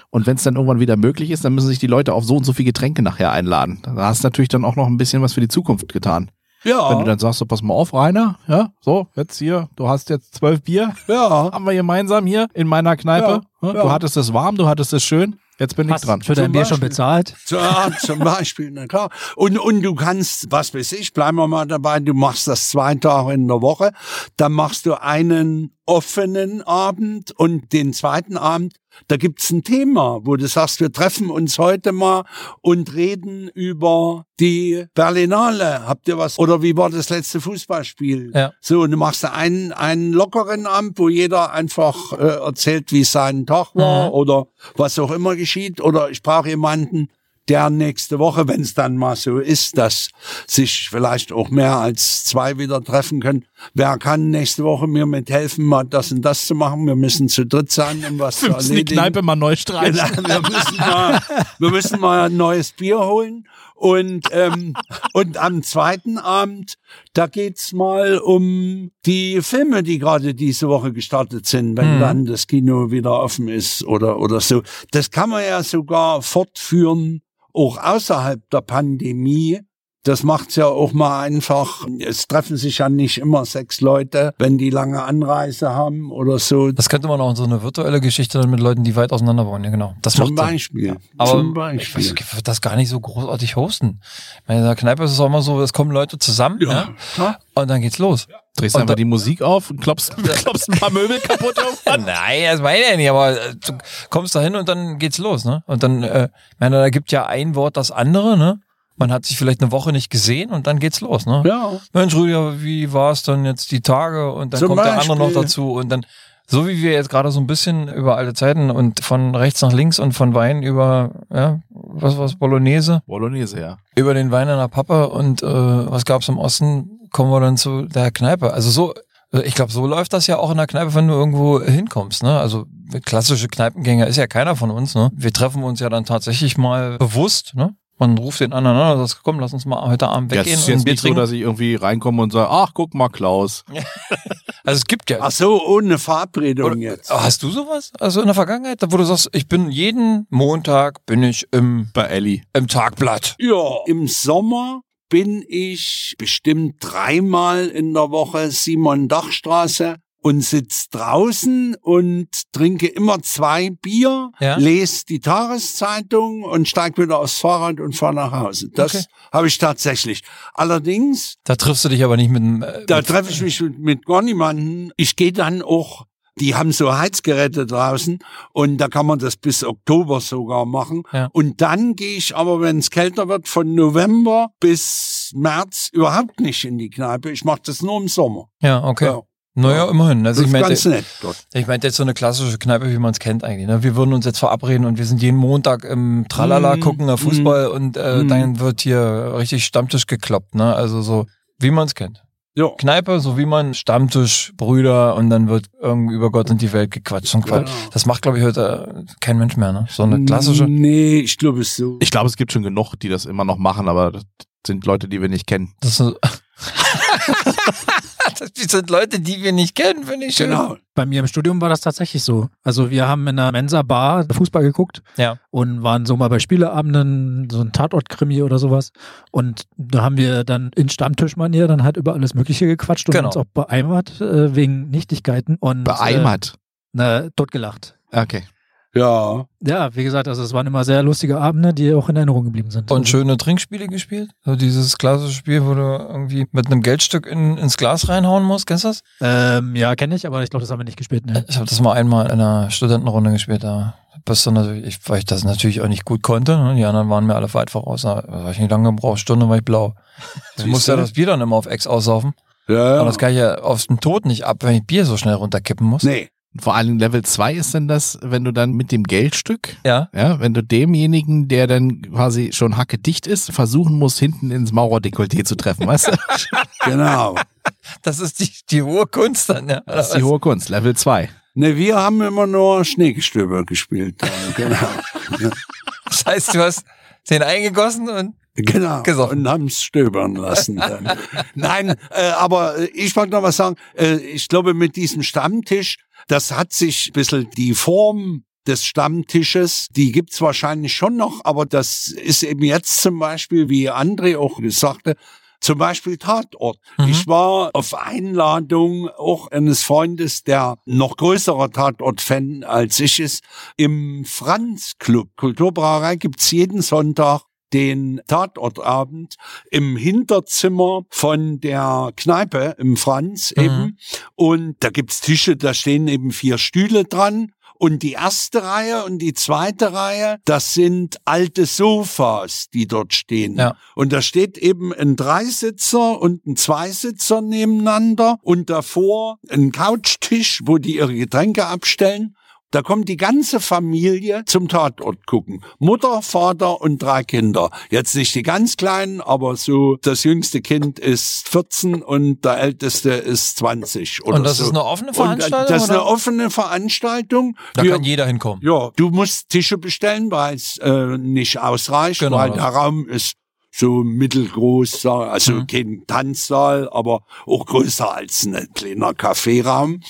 und wenn es dann irgendwann wieder möglich ist, dann müssen sich die Leute auf so und so viel Getränke nachher einladen. Da hast du natürlich dann auch noch ein bisschen was für die Zukunft getan. Ja, Wenn du dann sagst, so, pass mal auf, Rainer, ja, so, jetzt hier, du hast jetzt zwölf Bier, ja. haben wir gemeinsam hier in meiner Kneipe. Ja. Du hattest es warm, du hattest es schön, jetzt bin ich Hast dran. für dein Zum Bier schon Beispiel. bezahlt. Ja, zum Beispiel, na klar. Und, und du kannst, was weiß ich, bleiben wir mal dabei, du machst das zwei Tage in der Woche, dann machst du einen offenen Abend und den zweiten Abend, da gibt's ein Thema, wo du sagst, wir treffen uns heute mal und reden über die Berlinale. Habt ihr was? Oder wie war das letzte Fußballspiel? Ja. So, und du machst da einen, einen lockeren Abend, wo jeder einfach äh, erzählt, wie sein Tag war Mhm. oder was auch immer geschieht. Oder ich brauche jemanden, der nächste Woche, wenn es dann mal so ist, dass sich vielleicht auch mehr als zwei wieder treffen können. Wer kann nächste Woche mir mithelfen, mal das und das zu machen? Wir müssen zu dritt sein, um was Wir zu müssen die erledigen. Kneipe mal neu streichen. Genau, wir, müssen mal, wir müssen mal ein neues Bier holen. Und, ähm, und am zweiten Abend, da geht's mal um die Filme, die gerade diese Woche gestartet sind, wenn Mhm. dann das Kino wieder offen ist oder, oder so. Das kann man ja sogar fortführen, auch außerhalb der Pandemie. Das macht's ja auch mal einfach. Es treffen sich ja nicht immer sechs Leute, wenn die lange Anreise haben oder so. Das könnte man auch in so eine virtuelle Geschichte dann mit Leuten, die weit auseinander wohnen, ja genau. Das Zum. Beispiel. Aber Zum ich, Beispiel. weiß, ich würde das gar nicht so großartig hosten. Ich meine, in der Kneipe ist es auch immer so, es kommen Leute zusammen Ja, ja. klar. und dann geht's los. Drehst Und einfach da- die Musik auf und klopfst, klopfst ein paar Möbel kaputt irgendwann. Nein, das meine ich ja nicht, aber äh, du kommst da hin und dann geht's los, ne? Und dann, äh, ich meine, da gibt ja ein Wort das andere, ne? Man hat sich vielleicht eine Woche nicht gesehen und dann geht's los, ne? Ja. Mensch, Rüdiger, wie war es dann jetzt die Tage? Und dann Zum kommt der andere noch Beispiel. dazu und dann, so wie wir jetzt gerade so ein bisschen über alte Zeiten und von rechts nach links und von Wein über, ja, was war's, Bolognese, Bolognese, ja. über den Wein einer Papa und äh, was gab's im Osten, kommen wir dann zu der Kneipe. Also so, ich glaube, so läuft das ja auch in der Kneipe, wenn du irgendwo hinkommst. Ne? Also klassische Kneipengänger ist ja keiner von uns. Ne? Wir treffen uns ja dann tatsächlich mal bewusst. Ne? Man ruft den anderen an und sagt, komm, lass uns mal heute Abend weggehen es ist und ein jetzt Bier nicht so, trinken. dass ich irgendwie reinkomme und sage, ach, guck mal, Klaus. also es gibt ja. Ach so, ohne Verabredung Oder- jetzt. Hast du sowas? Also in der Vergangenheit, wo du sagst, ich bin jeden Montag bin ich im, Bei Ellie. im Tagblatt. Ja, im Sommer bin ich bestimmt dreimal in der Woche Simon Dachstraße und sitz draußen und trinke immer zwei Bier, Ja. lese die Tageszeitung und steig wieder aufs Fahrrad und fahre nach Hause. Das Okay. habe ich tatsächlich. Allerdings, Da triffst du dich aber nicht mit. Äh, da treffe ich mich mit, mit gar niemanden. Ich gehe dann auch die haben so Heizgeräte draußen und da kann man das bis Oktober sogar machen. Ja. Und dann gehe ich aber, wenn es kälter wird, von November bis März überhaupt nicht in die Kneipe. Ich mache das nur im Sommer. Ja, okay. Ja. Naja, immerhin. Das Also ich ist meinte, ganz nett dort. ich meinte jetzt so eine klassische Kneipe, wie man es kennt eigentlich. Ne? Wir würden uns jetzt verabreden und wir sind jeden Montag im Tralala Mm, gucken, äh, Fußball und äh, mm. dann wird hier richtig Stammtisch gekloppt. Ne? Also so, wie man es kennt. Ja. Kneipe, so wie man Stammtisch, Brüder und dann wird irgendwie über Gott und die Welt gequatscht und Quatsch. Genau. Das macht, glaube ich, heute äh, kein Mensch mehr. Ne? So eine klassische. Nee, ich glaube es so. Ich glaube, es gibt schon genug, die das immer noch machen, aber das sind Leute, die wir nicht kennen. Das sind, das sind Leute, die wir nicht kennen, finde ich schön. Genau. Bei mir im Studium war das tatsächlich so. Also wir haben in einer Mensa-Bar Fußball geguckt Ja. und waren so mal bei Spieleabenden, so ein Tatort-Krimi oder sowas. Und da haben wir dann in Stammtischmanier dann halt über alles Mögliche gequatscht und Genau. uns auch beeimert äh, wegen Nichtigkeiten. Und, Beeimert. Äh, na, totgelacht. Okay. Ja. Ja, wie gesagt, also es waren immer sehr lustige Abende, die auch in Erinnerung geblieben sind. Und schöne Trinkspiele gespielt. So dieses klassische Spiel, wo du irgendwie mit einem Geldstück in, ins Glas reinhauen musst. Kennst du das? Ähm, ja, kenne ich, aber ich glaube, das haben wir nicht gespielt. Ne? Ich habe das mal einmal in einer Studentenrunde gespielt. Da bist du natürlich, ich, weil ich das natürlich auch nicht gut konnte. Ne? Die anderen waren mir alle weit voraus. Da habe ich nicht lange gebraucht. Stunde war ich blau. Ich musste ja das Bier dann immer auf Ex aussaufen. Ja, Aber ja. das kann ich ja aus dem Tod nicht ab, wenn ich Bier so schnell runterkippen muss. Nee. Vor allem Level 2 ist denn das, wenn du dann mit dem Geldstück, Ja. ja, wenn du demjenigen, der dann quasi schon hacke dicht ist, versuchen musst, hinten ins Maurerdekolleté zu treffen, weißt du? Genau. Das ist die, die hohe Kunst dann, ja. Das ist die hohe Kunst, Level 2. Ne, wir haben immer nur Schneegestöber gespielt. Genau. Das heißt, du hast den eingegossen und Genau. Gesoffen. Und haben es stöbern lassen. Dann. Nein, äh, aber äh, ich wollte noch was sagen. Äh, ich glaube, mit diesem Stammtisch, das hat sich ein bisschen die Form des Stammtisches, die gibt's wahrscheinlich schon noch, aber das ist eben jetzt zum Beispiel, wie André auch sagte, zum Beispiel Tatort. Mhm. Ich war auf Einladung auch eines Freundes, der noch größerer Tatort-Fan als ich ist, im Franz Club. Kulturbrauerei gibt's jeden Sonntag den Tatortabend im Hinterzimmer von der Kneipe im Franz Mhm. eben. Und da gibt's Tische, da stehen eben vier Stühle dran. Und die erste Reihe und die zweite Reihe, das sind alte Sofas, die dort stehen. Ja. Und da steht eben ein Dreisitzer und ein Zweisitzer nebeneinander und davor ein Couchtisch, wo die ihre Getränke abstellen. Da kommt die ganze Familie zum Tatort gucken. Mutter, Vater und drei Kinder. Jetzt nicht die ganz kleinen, aber so das jüngste Kind ist 14 und der älteste ist 20 oder Und das so. ist eine offene Und Veranstaltung? das ist eine oder? offene Veranstaltung. Da Wir- kann jeder hinkommen. ja, du musst Tische bestellen, weil es äh, nicht ausreicht, Genau. weil der Raum ist so mittelgroß, sag- also Mhm. kein Tanzsaal, aber auch größer als ein kleiner Kaffeeraum.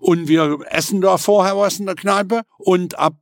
Und wir essen da vorher was in der Kneipe und ab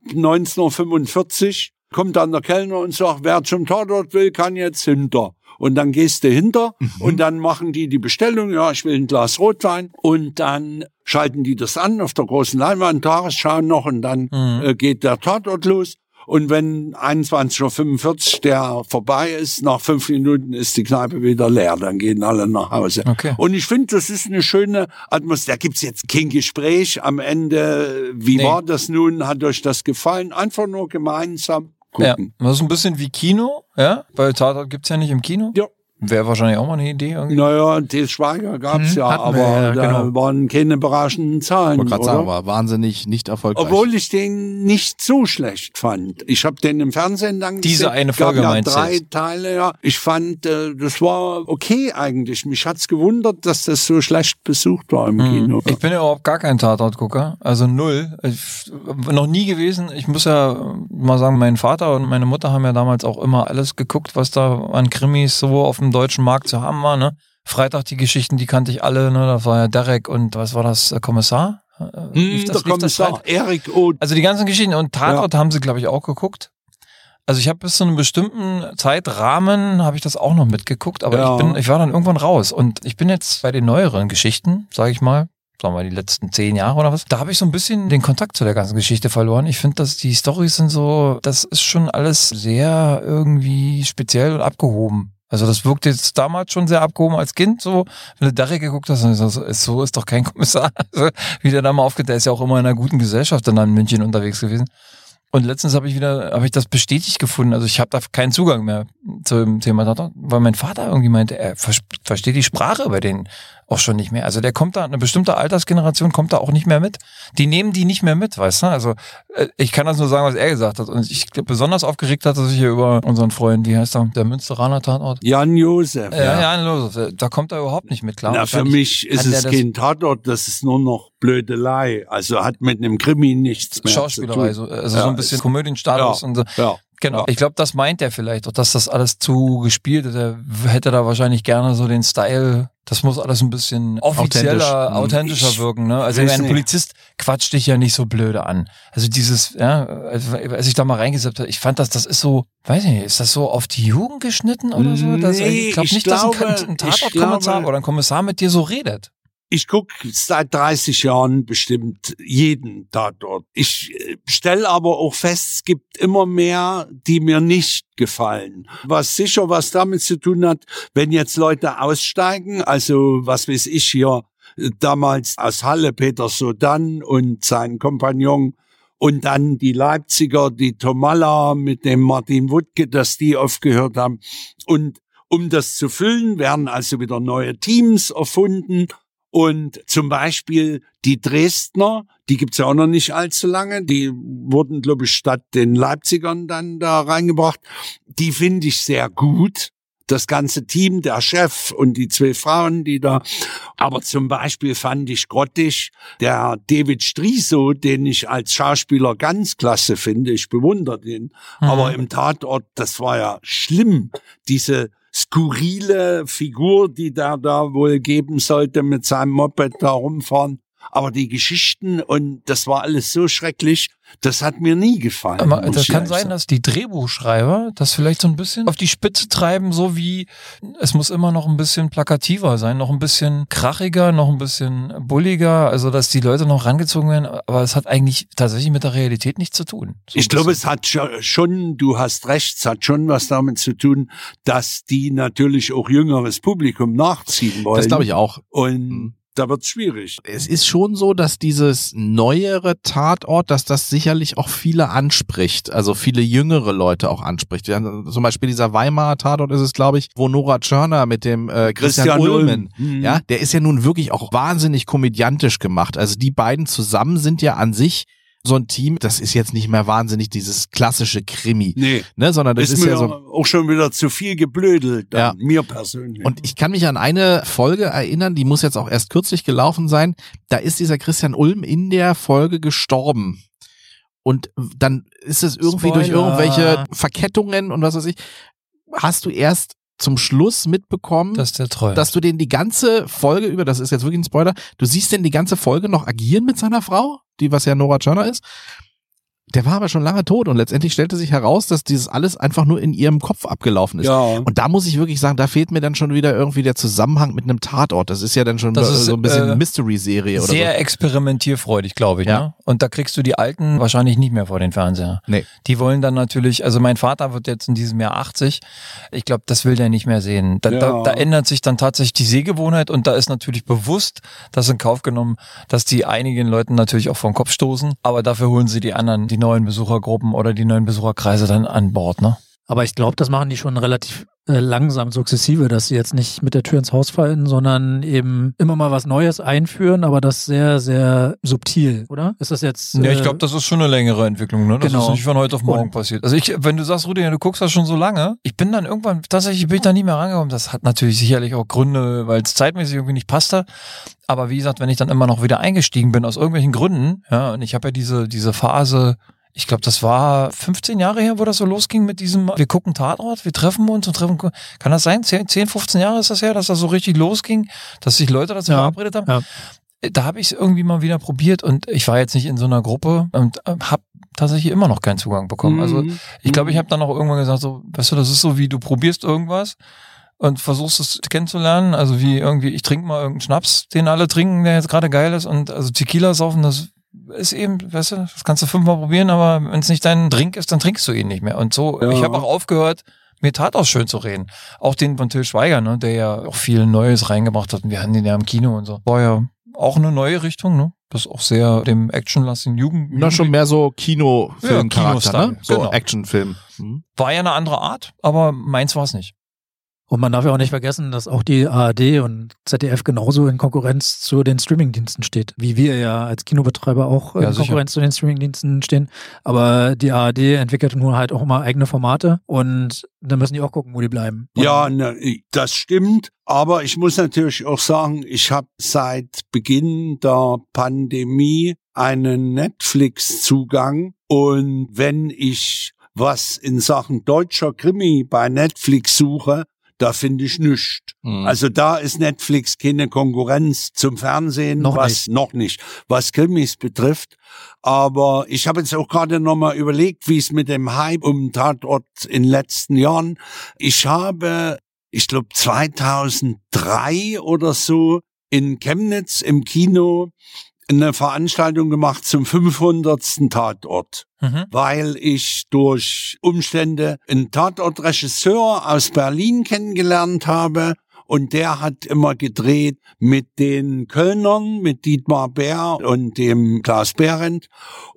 1945 kommt dann der Kellner und sagt, wer zum Tatort will, kann jetzt hinter. Und dann gehst du hinter und dann machen die die Bestellung, ja, ich will ein Glas Rotwein und dann schalten die das an auf der großen Leinwand, Tagesschau noch und dann Mhm. äh, geht der Tatort los. Und wenn 21.45 Uhr der vorbei ist, nach fünf Minuten ist die Kneipe wieder leer, dann gehen alle nach Hause. Okay. Und ich finde, das ist eine schöne Atmosphäre. Da gibt's jetzt kein Gespräch am Ende. Wie Nee. war das nun? Hat euch das gefallen? Einfach nur gemeinsam Ja, gucken. das ist ein bisschen wie Kino, ja, weil Tatort gibt's ja nicht im Kino. Ja. Wäre wahrscheinlich auch mal eine Idee irgendwie. Naja, Til Schweiger gab's Hm, ja, aber wir ja, da genau. waren keine überraschenden Zahlen. Ich wollte gerade sagen, war wahnsinnig nicht erfolgreich. Obwohl ich den nicht so schlecht fand. Ich habe den im Fernsehen dann Diese gesehen. eine Gab Folge ja meinst du drei jetzt? Teile, ja. Ich fand, äh, das war okay eigentlich. Mich hat's gewundert, dass das so schlecht besucht war im Kino. Ich bin ja überhaupt gar kein Tatortgucker, also null. Ich, noch nie gewesen. Ich muss ja mal sagen, mein Vater und meine Mutter haben ja damals auch immer alles geguckt, was da an Krimis so auf dem deutschen Markt zu haben war. Ne? Freitag die Geschichten, die kannte ich alle. Ne? Da war ja Derek und was war das, äh, Kommissar? Äh, Hm, das- der Kommissar Erik O. Also die ganzen Geschichten und Tatort haben sie, glaube ich, auch geguckt. Also ich habe bis zu einem bestimmten Zeitrahmen habe ich das auch noch mitgeguckt, aber Ja. ich bin, ich war dann irgendwann raus und ich bin jetzt bei den neueren Geschichten, sage ich mal, sagen wir mal die letzten zehn Jahre oder was. Da habe ich so ein bisschen den Kontakt zu der ganzen Geschichte verloren. Ich finde, dass die Storys sind so, das ist schon alles sehr irgendwie speziell und abgehoben. Also das wirkt jetzt damals schon sehr abgehoben als Kind so. Wenn du Derek geguckt hast, dann ist das, so ist doch kein Kommissar. Also, wie der mal aufgeht, der ist ja auch immer in einer guten Gesellschaft dann in München unterwegs gewesen. Und letztens habe ich wieder, habe ich das bestätigt gefunden. Also ich habe da keinen Zugang mehr zum Thema Tatort, weil mein Vater irgendwie meinte, er vers- versteht die Sprache bei denen auch schon nicht mehr. Also der kommt da, eine bestimmte Altersgeneration kommt da auch nicht mehr mit. Die nehmen die nicht mehr mit, weißt du? Also äh, ich kann das nur sagen, was er gesagt hat. Und ich glaube, besonders aufgeregt hat er sich hier über unseren Freund, wie heißt er, der Münsteraner Tatort. Jan Josef. Ja, ja, los, da kommt er überhaupt nicht mit klar. Na, für mich ist es das- kein Tatort, das ist nur noch Blödelei. Also hat mit einem Krimi nichts mehr Schauspielerei, zu so, tun. also Ja, so ein bisschen Komödienstatus Ja. und so. Ja. Genau. Ich glaube, das meint er vielleicht, auch dass das alles zu gespielt ist. Er hätte da wahrscheinlich gerne so den Style, das muss alles ein bisschen offizieller, Authentisch. authentischer Ich wirken. Ne? Also ein. Polizist quatscht dich ja nicht so blöde an. Also dieses, ja, als ich da mal reingesetzt habe, ich fand das, das ist so, weiß ich nicht, ist das so auf die Jugend geschnitten oder so? Das, Nee, ich glaube ich nicht, dass ein, glaube- ein Tatortkommissar oder ein Kommissar mit dir so redet. Ich guck seit 30 Jahren bestimmt jeden Tatort. Ich äh, stelle aber auch fest, es gibt immer mehr, die mir nicht gefallen. Was sicher was damit zu tun hat, wenn jetzt Leute aussteigen, also was weiß ich hier, äh, damals aus Halle Peter Sodan und sein Kompagnon und dann die Leipziger, die Tomalla mit dem Martin Wuttke, dass die aufgehört haben. Und um das zu füllen, werden also wieder neue Teams erfunden. Und zum Beispiel die Dresdner, die gibt's ja auch noch nicht allzu lange, die wurden, glaube ich, statt den Leipzigern dann da reingebracht. Die finde ich sehr gut. Das ganze Team, der Chef und die zwei Frauen, die da. Aber zum Beispiel fand ich grottig, der David Striso, den ich als Schauspieler ganz klasse finde, ich bewundere den. Aber im Tatort, das war ja schlimm. Diese skurrile Figur, die der da wohl geben sollte, mit seinem Moped da rumfahren. Aber die Geschichten und das war alles so schrecklich, das hat mir nie gefallen. Aber das kann sein, sagen. dass die Drehbuchschreiber das vielleicht so ein bisschen auf die Spitze treiben, so wie es muss immer noch ein bisschen plakativer sein, noch ein bisschen krachiger, noch ein bisschen bulliger, also dass die Leute noch rangezogen werden, aber es hat eigentlich tatsächlich mit der Realität nichts zu tun. So Ich glaube, es hat scho- schon, du hast recht, es hat schon was damit zu tun, dass die natürlich auch jüngeres Publikum nachziehen wollen. Das glaube ich auch. Und Mhm. Da wird's schwierig. Es ist schon so, dass dieses neuere Tatort, dass das sicherlich auch viele anspricht, also viele jüngere Leute auch anspricht. Zum Beispiel dieser Weimarer Tatort ist es, glaube ich, wo Nora Tschörner mit dem äh, Christian, Christian Ulmen, Ulm. Mhm. ja, der ist ja nun wirklich auch wahnsinnig komödiantisch gemacht. Also die beiden zusammen sind ja an sich so ein Team, das ist jetzt nicht mehr wahnsinnig dieses klassische Krimi, Nee, ne, sondern das ist, ist, mir ja so auch schon wieder zu viel geblödelt, dann, mir persönlich. Und ich kann mich an eine Folge erinnern, die muss jetzt auch erst kürzlich gelaufen sein. Da ist dieser Christian Ulm in der Folge gestorben. Und dann ist es irgendwie durch Spoiler. irgendwelche Verkettungen und was weiß ich, hast du erst zum Schluss mitbekommen, das ist der dass du den die ganze Folge über, das ist jetzt wirklich ein Spoiler, du siehst den die ganze Folge noch agieren mit seiner Frau, die was ja Nora Turner ist. Der war aber schon lange tot und letztendlich stellte sich heraus, dass dieses alles einfach nur in ihrem Kopf abgelaufen ist. ja. Und da muss ich wirklich sagen, da fehlt mir dann schon wieder irgendwie der Zusammenhang mit einem Tatort. Das ist ja dann schon Das so ist, so ein bisschen äh, Mystery-Serie oder Sehr so. experimentierfreudig, glaube ich. Ja. Ne? Und da kriegst du die Alten wahrscheinlich nicht mehr vor den Fernseher. Nee. Die wollen dann natürlich, also mein Vater wird jetzt in diesem Jahr 80. Ich glaube, das will der nicht mehr sehen. Da, da, Ja. da ändert sich dann tatsächlich die Sehgewohnheit und da ist natürlich bewusst das in Kauf genommen, dass die einigen Leuten natürlich auch vom Kopf stoßen. Aber dafür holen sie die anderen, die neuen Besuchergruppen oder die neuen Besucherkreise dann an Bord, ne? Aber ich glaube, das machen die schon relativ äh, langsam, sukzessive, dass sie jetzt nicht mit der Tür ins Haus fallen, sondern eben immer mal was Neues einführen, aber das sehr, sehr subtil, oder? Ist das jetzt. Ja, ich äh, glaube, das ist schon eine längere Entwicklung, ne? Das Genau. ist nicht von heute auf morgen Und- passiert. Also ich, wenn du sagst, Rudi, du guckst das schon so lange, ich bin dann irgendwann, tatsächlich bin ich da nie mehr rangekommen. Das hat natürlich sicherlich auch Gründe, weil es zeitmäßig irgendwie nicht passte. Aber wie gesagt, wenn ich dann immer noch wieder eingestiegen bin, aus irgendwelchen Gründen, ja, und ich habe ja diese, diese Phase, ich glaube, das war 15 Jahre her, wo das so losging mit diesem, wir gucken Tatort, wir treffen uns und treffen, kann das sein? 10, 10 15 Jahre ist das her, dass das so richtig losging, dass sich Leute dazu Ja, verabredet haben? ja. Da habe ich es irgendwie mal wieder probiert und ich war jetzt nicht in so einer Gruppe und habe tatsächlich immer noch keinen Zugang bekommen. Also Mhm. ich glaube, ich habe dann auch irgendwann gesagt, so, weißt du, das ist so wie du probierst irgendwas und versuchst es kennenzulernen. Also wie irgendwie, ich trinke mal irgendeinen Schnaps, den alle trinken, der jetzt gerade geil ist und also Tequila saufen, das ist eben, weißt du, das kannst du fünfmal probieren, aber wenn es nicht dein Drink ist, dann trinkst du ihn nicht mehr. Und so, Ja. ich habe auch aufgehört, mir Tatort schön zu reden. Auch den von Till Schweiger, ne, der ja auch viel Neues reingebracht hat. Und wir hatten den ja im Kino und so. War ja auch eine neue Richtung, ne? Das auch sehr dem actionlastigen Jugend. Na, schon mehr so Kinofilm-Charakter, Kinostyle, ne? So genau. Actionfilm. Mhm. War ja eine andere Art, aber meins war es nicht. Und man darf ja auch nicht vergessen, dass auch die ARD und ZDF genauso in Konkurrenz zu den Streamingdiensten steht, wie wir ja als Kinobetreiber auch Ja, in sicher. Konkurrenz zu den Streamingdiensten stehen. Aber die ARD entwickelt nun halt auch immer eigene Formate und da müssen die auch gucken, wo die bleiben. Und Ja, ne, das stimmt. Aber ich muss natürlich auch sagen, ich habe seit Beginn der Pandemie einen Netflix-Zugang. Und wenn ich was in Sachen deutscher Krimi bei Netflix suche, da finde ich nichts. Mhm. Also da ist Netflix keine Konkurrenz zum Fernsehen, Noch was noch nicht, was Krimis betrifft. Aber ich habe jetzt auch gerade noch mal überlegt, wie es mit dem Hype um Tatort in den letzten Jahren. Ich habe, ich glaube 2003 oder so in Chemnitz im Kino eine Veranstaltung gemacht zum 500. Tatort Mhm. weil ich durch Umstände einen Tatortregisseur aus Berlin kennengelernt habe und der hat immer gedreht mit den Kölnern, mit Dietmar Bär und dem Klaus Behrendt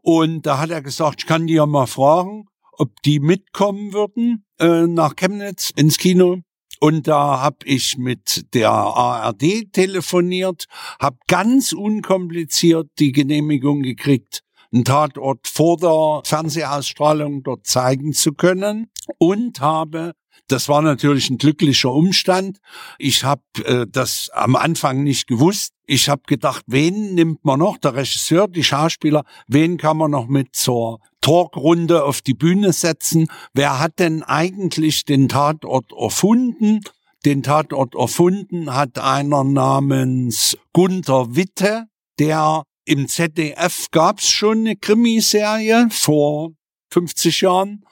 und da hat er gesagt, ich kann die ja mal fragen, ob die mitkommen würden äh, nach Chemnitz ins Kino. Und da habe ich mit der ARD telefoniert, habe ganz unkompliziert die Genehmigung gekriegt, einen Tatort vor der Fernsehausstrahlung dort zeigen zu können und habe das war natürlich ein glücklicher Umstand. Ich habe äh, das am Anfang nicht gewusst. Ich habe gedacht, wen nimmt man noch? Der Regisseur, die Schauspieler, wen kann man noch mit zur Talkrunde auf die Bühne setzen? Wer hat denn eigentlich den Tatort erfunden? Den Tatort erfunden hat einer namens Gunther Witte, der im ZDF gab's schon eine Krimiserie vor 50 Jahren.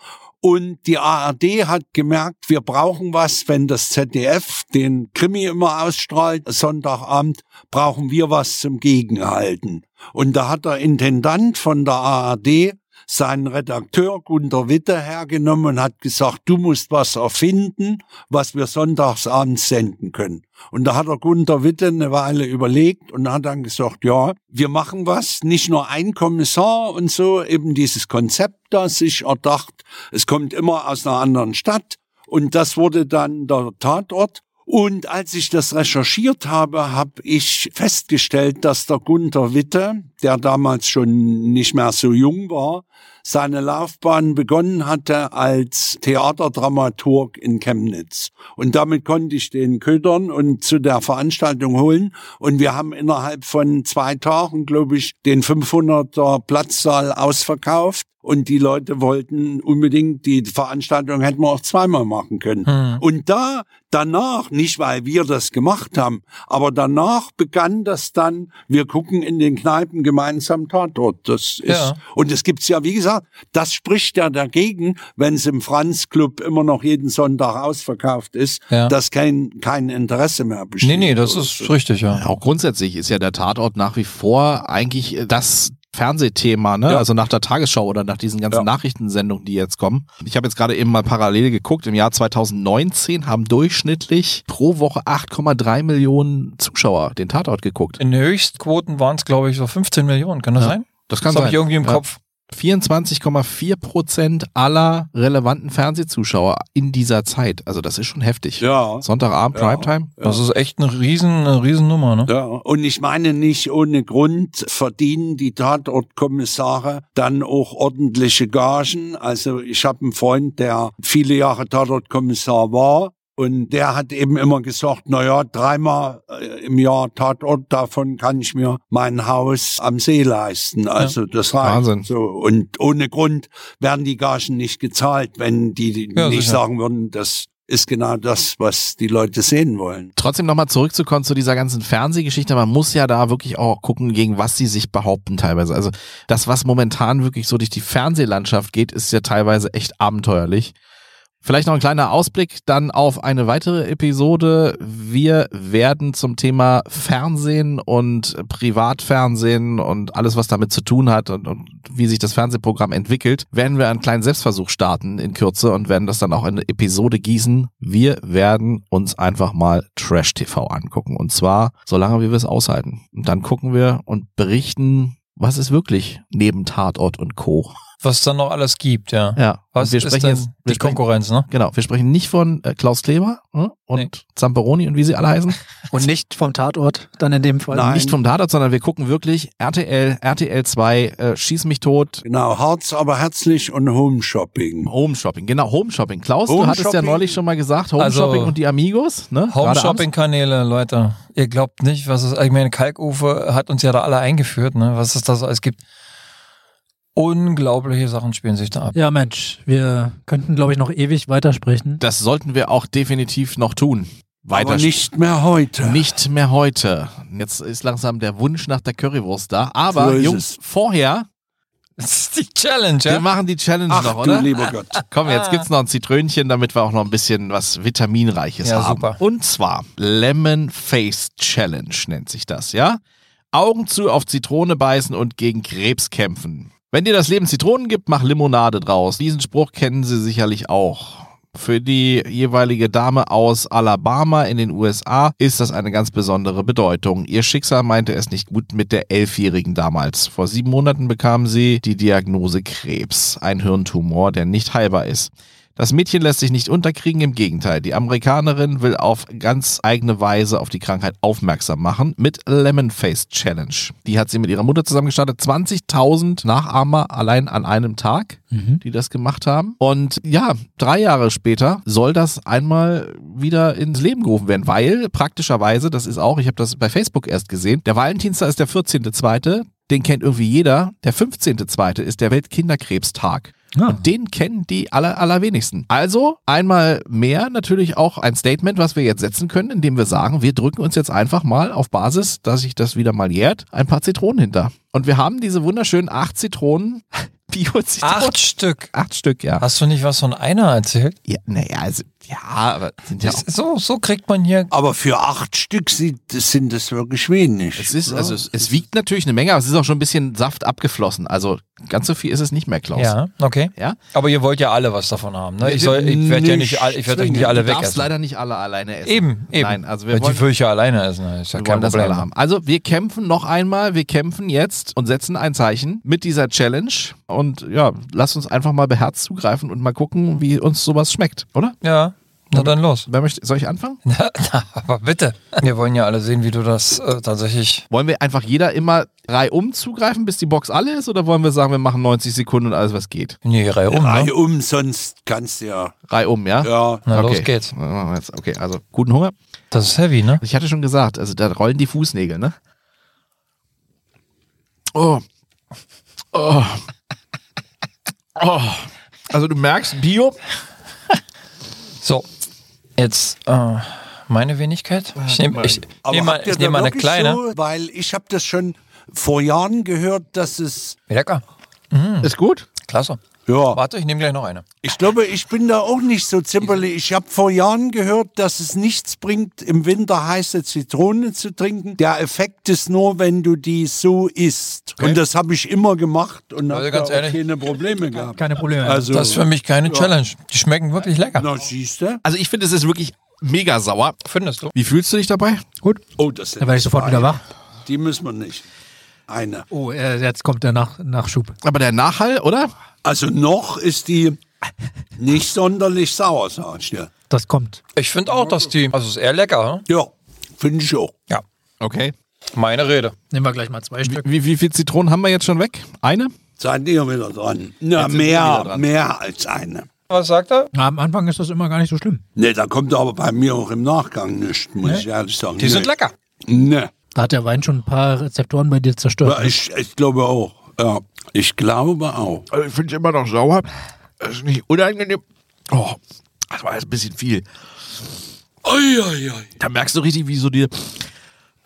Und die ARD hat gemerkt, wir brauchen was, wenn das ZDF den Krimi immer ausstrahlt, Sonntagabend, brauchen wir was zum Gegenhalten. Und da hat der Intendant von der ARD seinen Redakteur Gunter Witte hergenommen und hat gesagt, du musst was erfinden, was wir sonntagsabends senden können. Und da hat der Gunter Witte eine Weile überlegt und hat dann gesagt, ja, wir machen was, nicht nur ein Kommissar und so, eben dieses Konzept da sich erdacht, es kommt immer aus einer anderen Stadt und das wurde dann der Tatort. Und als ich das recherchiert habe, habe ich festgestellt, dass der Gunther Witte, der damals schon nicht mehr so jung war, seine Laufbahn begonnen hatte als Theaterdramaturg in Chemnitz. Und damit konnte ich den ködern und zu der Veranstaltung holen. Und wir haben innerhalb von zwei Tagen, glaube ich, den 500er Platzsaal ausverkauft. Und die Leute wollten unbedingt, die Veranstaltung hätten wir auch zweimal machen können. Hm. Und da, danach, nicht weil wir das gemacht haben, aber danach begann das dann, wir gucken in den Kneipen gemeinsam Tatort. Das ist, Ja. und es gibt's ja, wie gesagt, das spricht ja dagegen, wenn es im Franz Club immer noch jeden Sonntag ausverkauft ist, Ja. dass kein, kein Interesse mehr besteht. Nee, nee, das ist richtig, ja. Auch grundsätzlich ist ja der Tatort nach wie vor eigentlich das Fernsehthema, ne? Ja. Also nach der Tagesschau oder nach diesen ganzen Ja. Nachrichtensendungen, die jetzt kommen. Ich habe jetzt gerade eben mal parallel geguckt. Im Jahr 2019 haben durchschnittlich pro Woche 8,3 Millionen Zuschauer den Tatort geguckt. In den Höchstquoten waren es, glaube ich, so 15 Millionen. Kann das Ja, sein? Das kann das habe sein. ich irgendwie im ja. Kopf. 24,4 Prozent aller relevanten Fernsehzuschauer in dieser Zeit. Also das ist schon heftig. Ja. Sonntagabend, Ja. Primetime. Das ist echt eine riesen, eine Riesennummer, ne? Ja, und ich meine nicht ohne Grund verdienen die Tatortkommissare dann auch ordentliche Gagen. Also ich habe einen Freund, der viele Jahre Tatortkommissar war. Und der hat eben immer gesagt, na ja, dreimal äh, im Jahr Tatort, davon kann ich mir mein Haus am See leisten. Also das reicht. Wahnsinn. So. Und ohne Grund werden die Gagen nicht gezahlt, wenn die Ja, nicht sicher. sagen würden, das ist genau das, was die Leute sehen wollen. Trotzdem nochmal zurückzukommen zu dieser ganzen Fernsehgeschichte. Man muss ja da wirklich auch gucken, gegen was sie sich behaupten teilweise. Also das, was momentan wirklich so durch die Fernsehlandschaft geht, ist ja teilweise echt abenteuerlich. Vielleicht noch ein kleiner Ausblick dann auf eine weitere Episode. Wir werden zum Thema Fernsehen und Privatfernsehen und alles, was damit zu tun hat und, und wie sich das Fernsehprogramm entwickelt, werden wir einen kleinen Selbstversuch starten in Kürze und werden das dann auch in eine Episode gießen. Wir werden uns einfach mal Trash TV angucken und zwar solange wie wir es aushalten. Und dann gucken wir und berichten, was ist wirklich neben Tatort und Co. Was es dann noch alles gibt, ja. Ja, Was und wir ist sprechen jetzt wir die sprechen, Konkurrenz, ne? Genau, wir sprechen nicht von äh, Klaus Kleber äh, und Nee. Zamperoni und wie sie alle heißen. Und nicht vom Tatort, dann in dem Fall. Nein. Nicht vom Tatort, sondern wir gucken wirklich RTL, RTL 2, äh, Schieß mich tot, Genau, Harz aber herzlich und Home Shopping. Home Shopping. Genau, Home Shopping. Klaus, du Home hattest ja Shopping? neulich schon mal gesagt, Home Also, Shopping und die Amigos. Ne? Gerade abends. Home-Shopping-Kanäle, Leute. Ihr glaubt nicht, was es, ich meine, Kalkufe hat uns ja da alle eingeführt, ne? Was es da so alles gibt. Unglaubliche Sachen spielen sich da ab. Ja, Mensch, wir könnten, glaube ich, noch ewig weitersprechen. Das sollten wir auch definitiv noch tun. Weiter Aber nicht mehr heute. Nicht mehr heute. Jetzt ist langsam der Wunsch nach der Currywurst da. Aber So Jungs, es. vorher, Das ist die Challenge, wir ja? machen die Challenge Ach noch, du oder? lieber Gott. Komm, jetzt gibt's noch ein Zitrönchen, damit wir auch noch ein bisschen was Vitaminreiches Ja, haben. super. Und zwar Lemon Face Challenge nennt sich das, ja? Augen zu auf Zitrone beißen und gegen Krebs kämpfen. Wenn dir das Leben Zitronen gibt, mach Limonade draus. Diesen Spruch kennen Sie sicherlich auch. Für die jeweilige Dame aus Alabama in den USA ist das eine ganz besondere Bedeutung. Ihr Schicksal meinte es nicht gut mit der Elfjährigen damals. Vor sieben Monaten bekam sie die Diagnose Krebs, ein Hirntumor, der nicht heilbar ist. Das Mädchen lässt sich nicht unterkriegen, im Gegenteil. Die Amerikanerin will auf ganz eigene Weise auf die Krankheit aufmerksam machen mit Lemon Face Challenge. Die hat sie mit ihrer Mutter zusammen gestartet. 20.000 Nachahmer allein an einem Tag, die das gemacht haben. Und ja, drei Jahre später soll das einmal wieder ins Leben gerufen werden, weil praktischerweise, das ist auch, ich habe das bei Facebook erst gesehen, der Valentinstag ist der 14.2., den kennt irgendwie jeder. Der 15.2. ist der Weltkinderkrebstag. Ah. Und den kennen die aller, allerwenigsten. Also einmal mehr natürlich auch ein Statement, was wir jetzt setzen können, indem wir sagen, wir drücken uns jetzt einfach mal auf Basis, dass sich das wieder mal jährt, ein paar Zitronen hinter. Und wir haben diese wunderschönen acht Zitronen, Bio-Zitronen. Acht Stück. Acht Stück, ja. Hast du nicht was von einer erzählt? ja naja, also, ja, aber sind ja so, so kriegt man hier. Aber für acht Stück sind, sind das wirklich wenig. es ist, also es, es wiegt natürlich eine Menge, aber es ist auch schon ein bisschen Saft abgeflossen. Also ganz so viel ist es nicht mehr, Klaus. Ja, okay. Ja? Aber ihr wollt ja alle was davon haben. Ne? Ich, soll, ich werde ja nicht, all- ich werde euch nicht alle du darfst leider nicht alle alleine essen. Eben, eben. Nein, also wir Weil wollen, die ja alleine essen. Ist ja wir kein Problem. haben. Also wir kämpfen noch einmal, wir kämpfen jetzt und setzen ein Zeichen mit dieser Challenge und ja, lass uns einfach mal beherzt zugreifen und mal gucken, wie uns sowas schmeckt, oder? Ja, na dann los. Wer möchte, soll ich anfangen? Na, na, aber bitte. Wir wollen ja alle sehen, wie du das äh, tatsächlich. Wollen wir einfach jeder immer reihum zugreifen, bis die Box alle ist oder wollen wir sagen, wir machen 90 Sekunden und alles, was geht? Nee, Reihe um, Reihe ne? um, sonst kannst du ja. Reihum, ja? Ja, Na, okay. los geht's. Okay, also guten Hunger. Das ist heavy, ne? Ich hatte schon gesagt, also da rollen die Fußnägel, ne? Oh. Oh. Oh. Also du merkst, Bio. Jetzt äh, meine Wenigkeit. Ich nehme nehm mal, ich nehm mal eine kleine. So, weil ich habe das schon vor Jahren gehört, dass es Lecker. Ist gut? Klasse. Ja. Warte, ich nehme gleich noch eine. Ich glaube, ich bin da auch nicht so zimperlich. Ich habe vor Jahren gehört, dass es nichts bringt, im Winter heiße Zitrone zu trinken. Der Effekt ist nur, wenn du die so isst. Und das habe ich immer gemacht und Also habe ganz da keine Probleme gehabt. Keine Probleme. Also, Das ist für mich keine Challenge. Die schmecken wirklich lecker. na siehst du? Also ich finde, es ist wirklich mega sauer. Findest du? Wie fühlst du dich dabei? Gut, Oh, das sind dann werde ich sofort wieder wach. Die müssen wir nicht. Eine. Oh, äh, jetzt kommt der Nach Nachschub. Aber der Nachhall, oder? Also noch ist die nicht sonderlich sauer, sag ich dir. Das kommt. Ich finde auch, dass die, also ist eher lecker. Ne? Ja, finde ich auch. Ja, Okay. meine Rede. Nehmen wir gleich mal zwei Stück. Wie, wie viel Zitronen haben wir jetzt schon weg? Eine? Seid ihr wieder dran? Na, Jetzt mehr, wieder dran. mehr als eine. Was sagt er? Na, am Anfang ist das immer gar nicht so schlimm. Ne, da kommt aber bei mir auch im Nachgang nicht, muss ich ehrlich sagen. Die sind lecker. Ne, Da hat der Wein schon ein paar Rezeptoren bei dir zerstört. ja, ich, ich glaube auch. Ja, ich glaube auch. Also ich finde es immer noch sauer. Das ist nicht unangenehm. Oh, das war jetzt ein bisschen viel. Ui, ui, ui. Da merkst du richtig, wie so dir.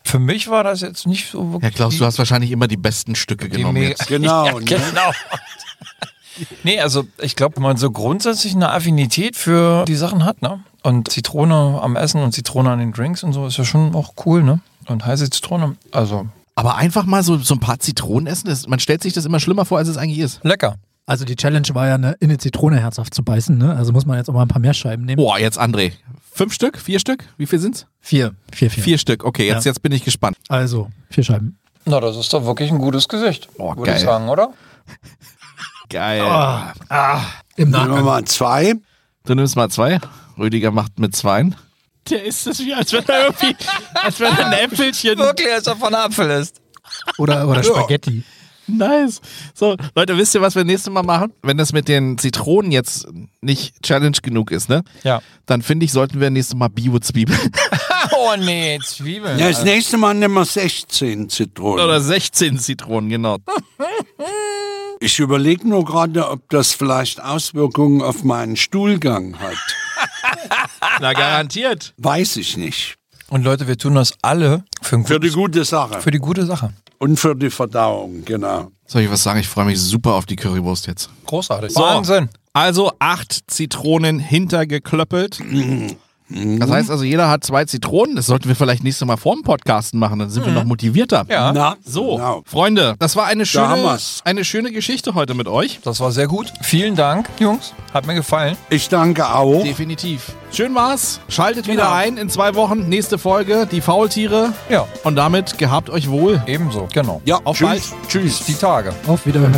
Für mich war das jetzt nicht so Ja, wirklich. Klaus, du hast wahrscheinlich immer die besten Stücke genommen me- jetzt. Genau, ja, ne? genau. nee, also ich glaube, wenn man so grundsätzlich eine Affinität für die Sachen hat, ne? Und Zitrone am Essen und Zitrone an den Drinks und so ist ja schon auch cool, ne? Und heiße Zitrone, also Aber einfach mal so, so ein paar Zitronen essen, das, man stellt sich das immer schlimmer vor, als es eigentlich ist. lecker. Also die Challenge war ja, eine, in eine Zitrone herzhaft zu beißen. Ne? Also muss man jetzt auch mal ein paar mehr Scheiben nehmen. Boah, jetzt André. Fünf Stück? Vier Stück? Wie viel sind's? Vier. Vier, vier. Vier Stück. Okay, jetzt, Ja. jetzt bin ich gespannt. Also, vier Scheiben. Na, das ist doch wirklich ein gutes Gesicht. Oh, würde ich sagen, oder? Geil. Im Nehmen wir Nachgang. mal zwei. Du nimmst mal zwei. Rüdiger macht mit zweien. Der ist das wie, als wenn er irgendwie, als wenn er ein Äpfelchen. Wirklich, als er von Apfel ist. Oder, oder Spaghetti. Nice. So, Leute, wisst ihr, was wir nächstes Mal machen? Wenn das mit den Zitronen jetzt nicht Challenge genug ist, ne? Ja. Dann finde ich, sollten wir nächstes Mal Bio-Zwiebeln Oh nee, Zwiebeln. Ja, das nächste Mal nehmen wir 16 Zitronen. oder 16 Zitronen, genau. Ich überlege nur gerade, ob das vielleicht Auswirkungen auf meinen Stuhlgang hat. Na, garantiert. Weiß ich nicht. Und Leute, wir tun das alle für, ein Für die gute Sache. für die gute Sache. Und für die Verdauung, genau. Soll ich was sagen? Ich freue mich super auf die Currywurst jetzt. Großartig. So. Wahnsinn. Also acht Zitronen hintergeklöppelt. Das heißt also, jeder hat zwei Zitronen. Das sollten wir vielleicht nächstes Mal vorm Podcasten machen. Dann sind wir noch motivierter. Ja. Na, So, genau. Freunde, das war eine schöne, eine schöne Geschichte heute mit euch. Das war sehr gut. Vielen Dank, Jungs. Hat mir gefallen. Ich danke auch. Definitiv. Schön war's. Schaltet wieder Genau. ein in zwei Wochen. Nächste Folge, die Faultiere. Ja, Und damit gehabt euch wohl. ebenso. Genau. Ja, Auf tschüss. bald. Tschüss. Die Tage. Auf Wiederhören.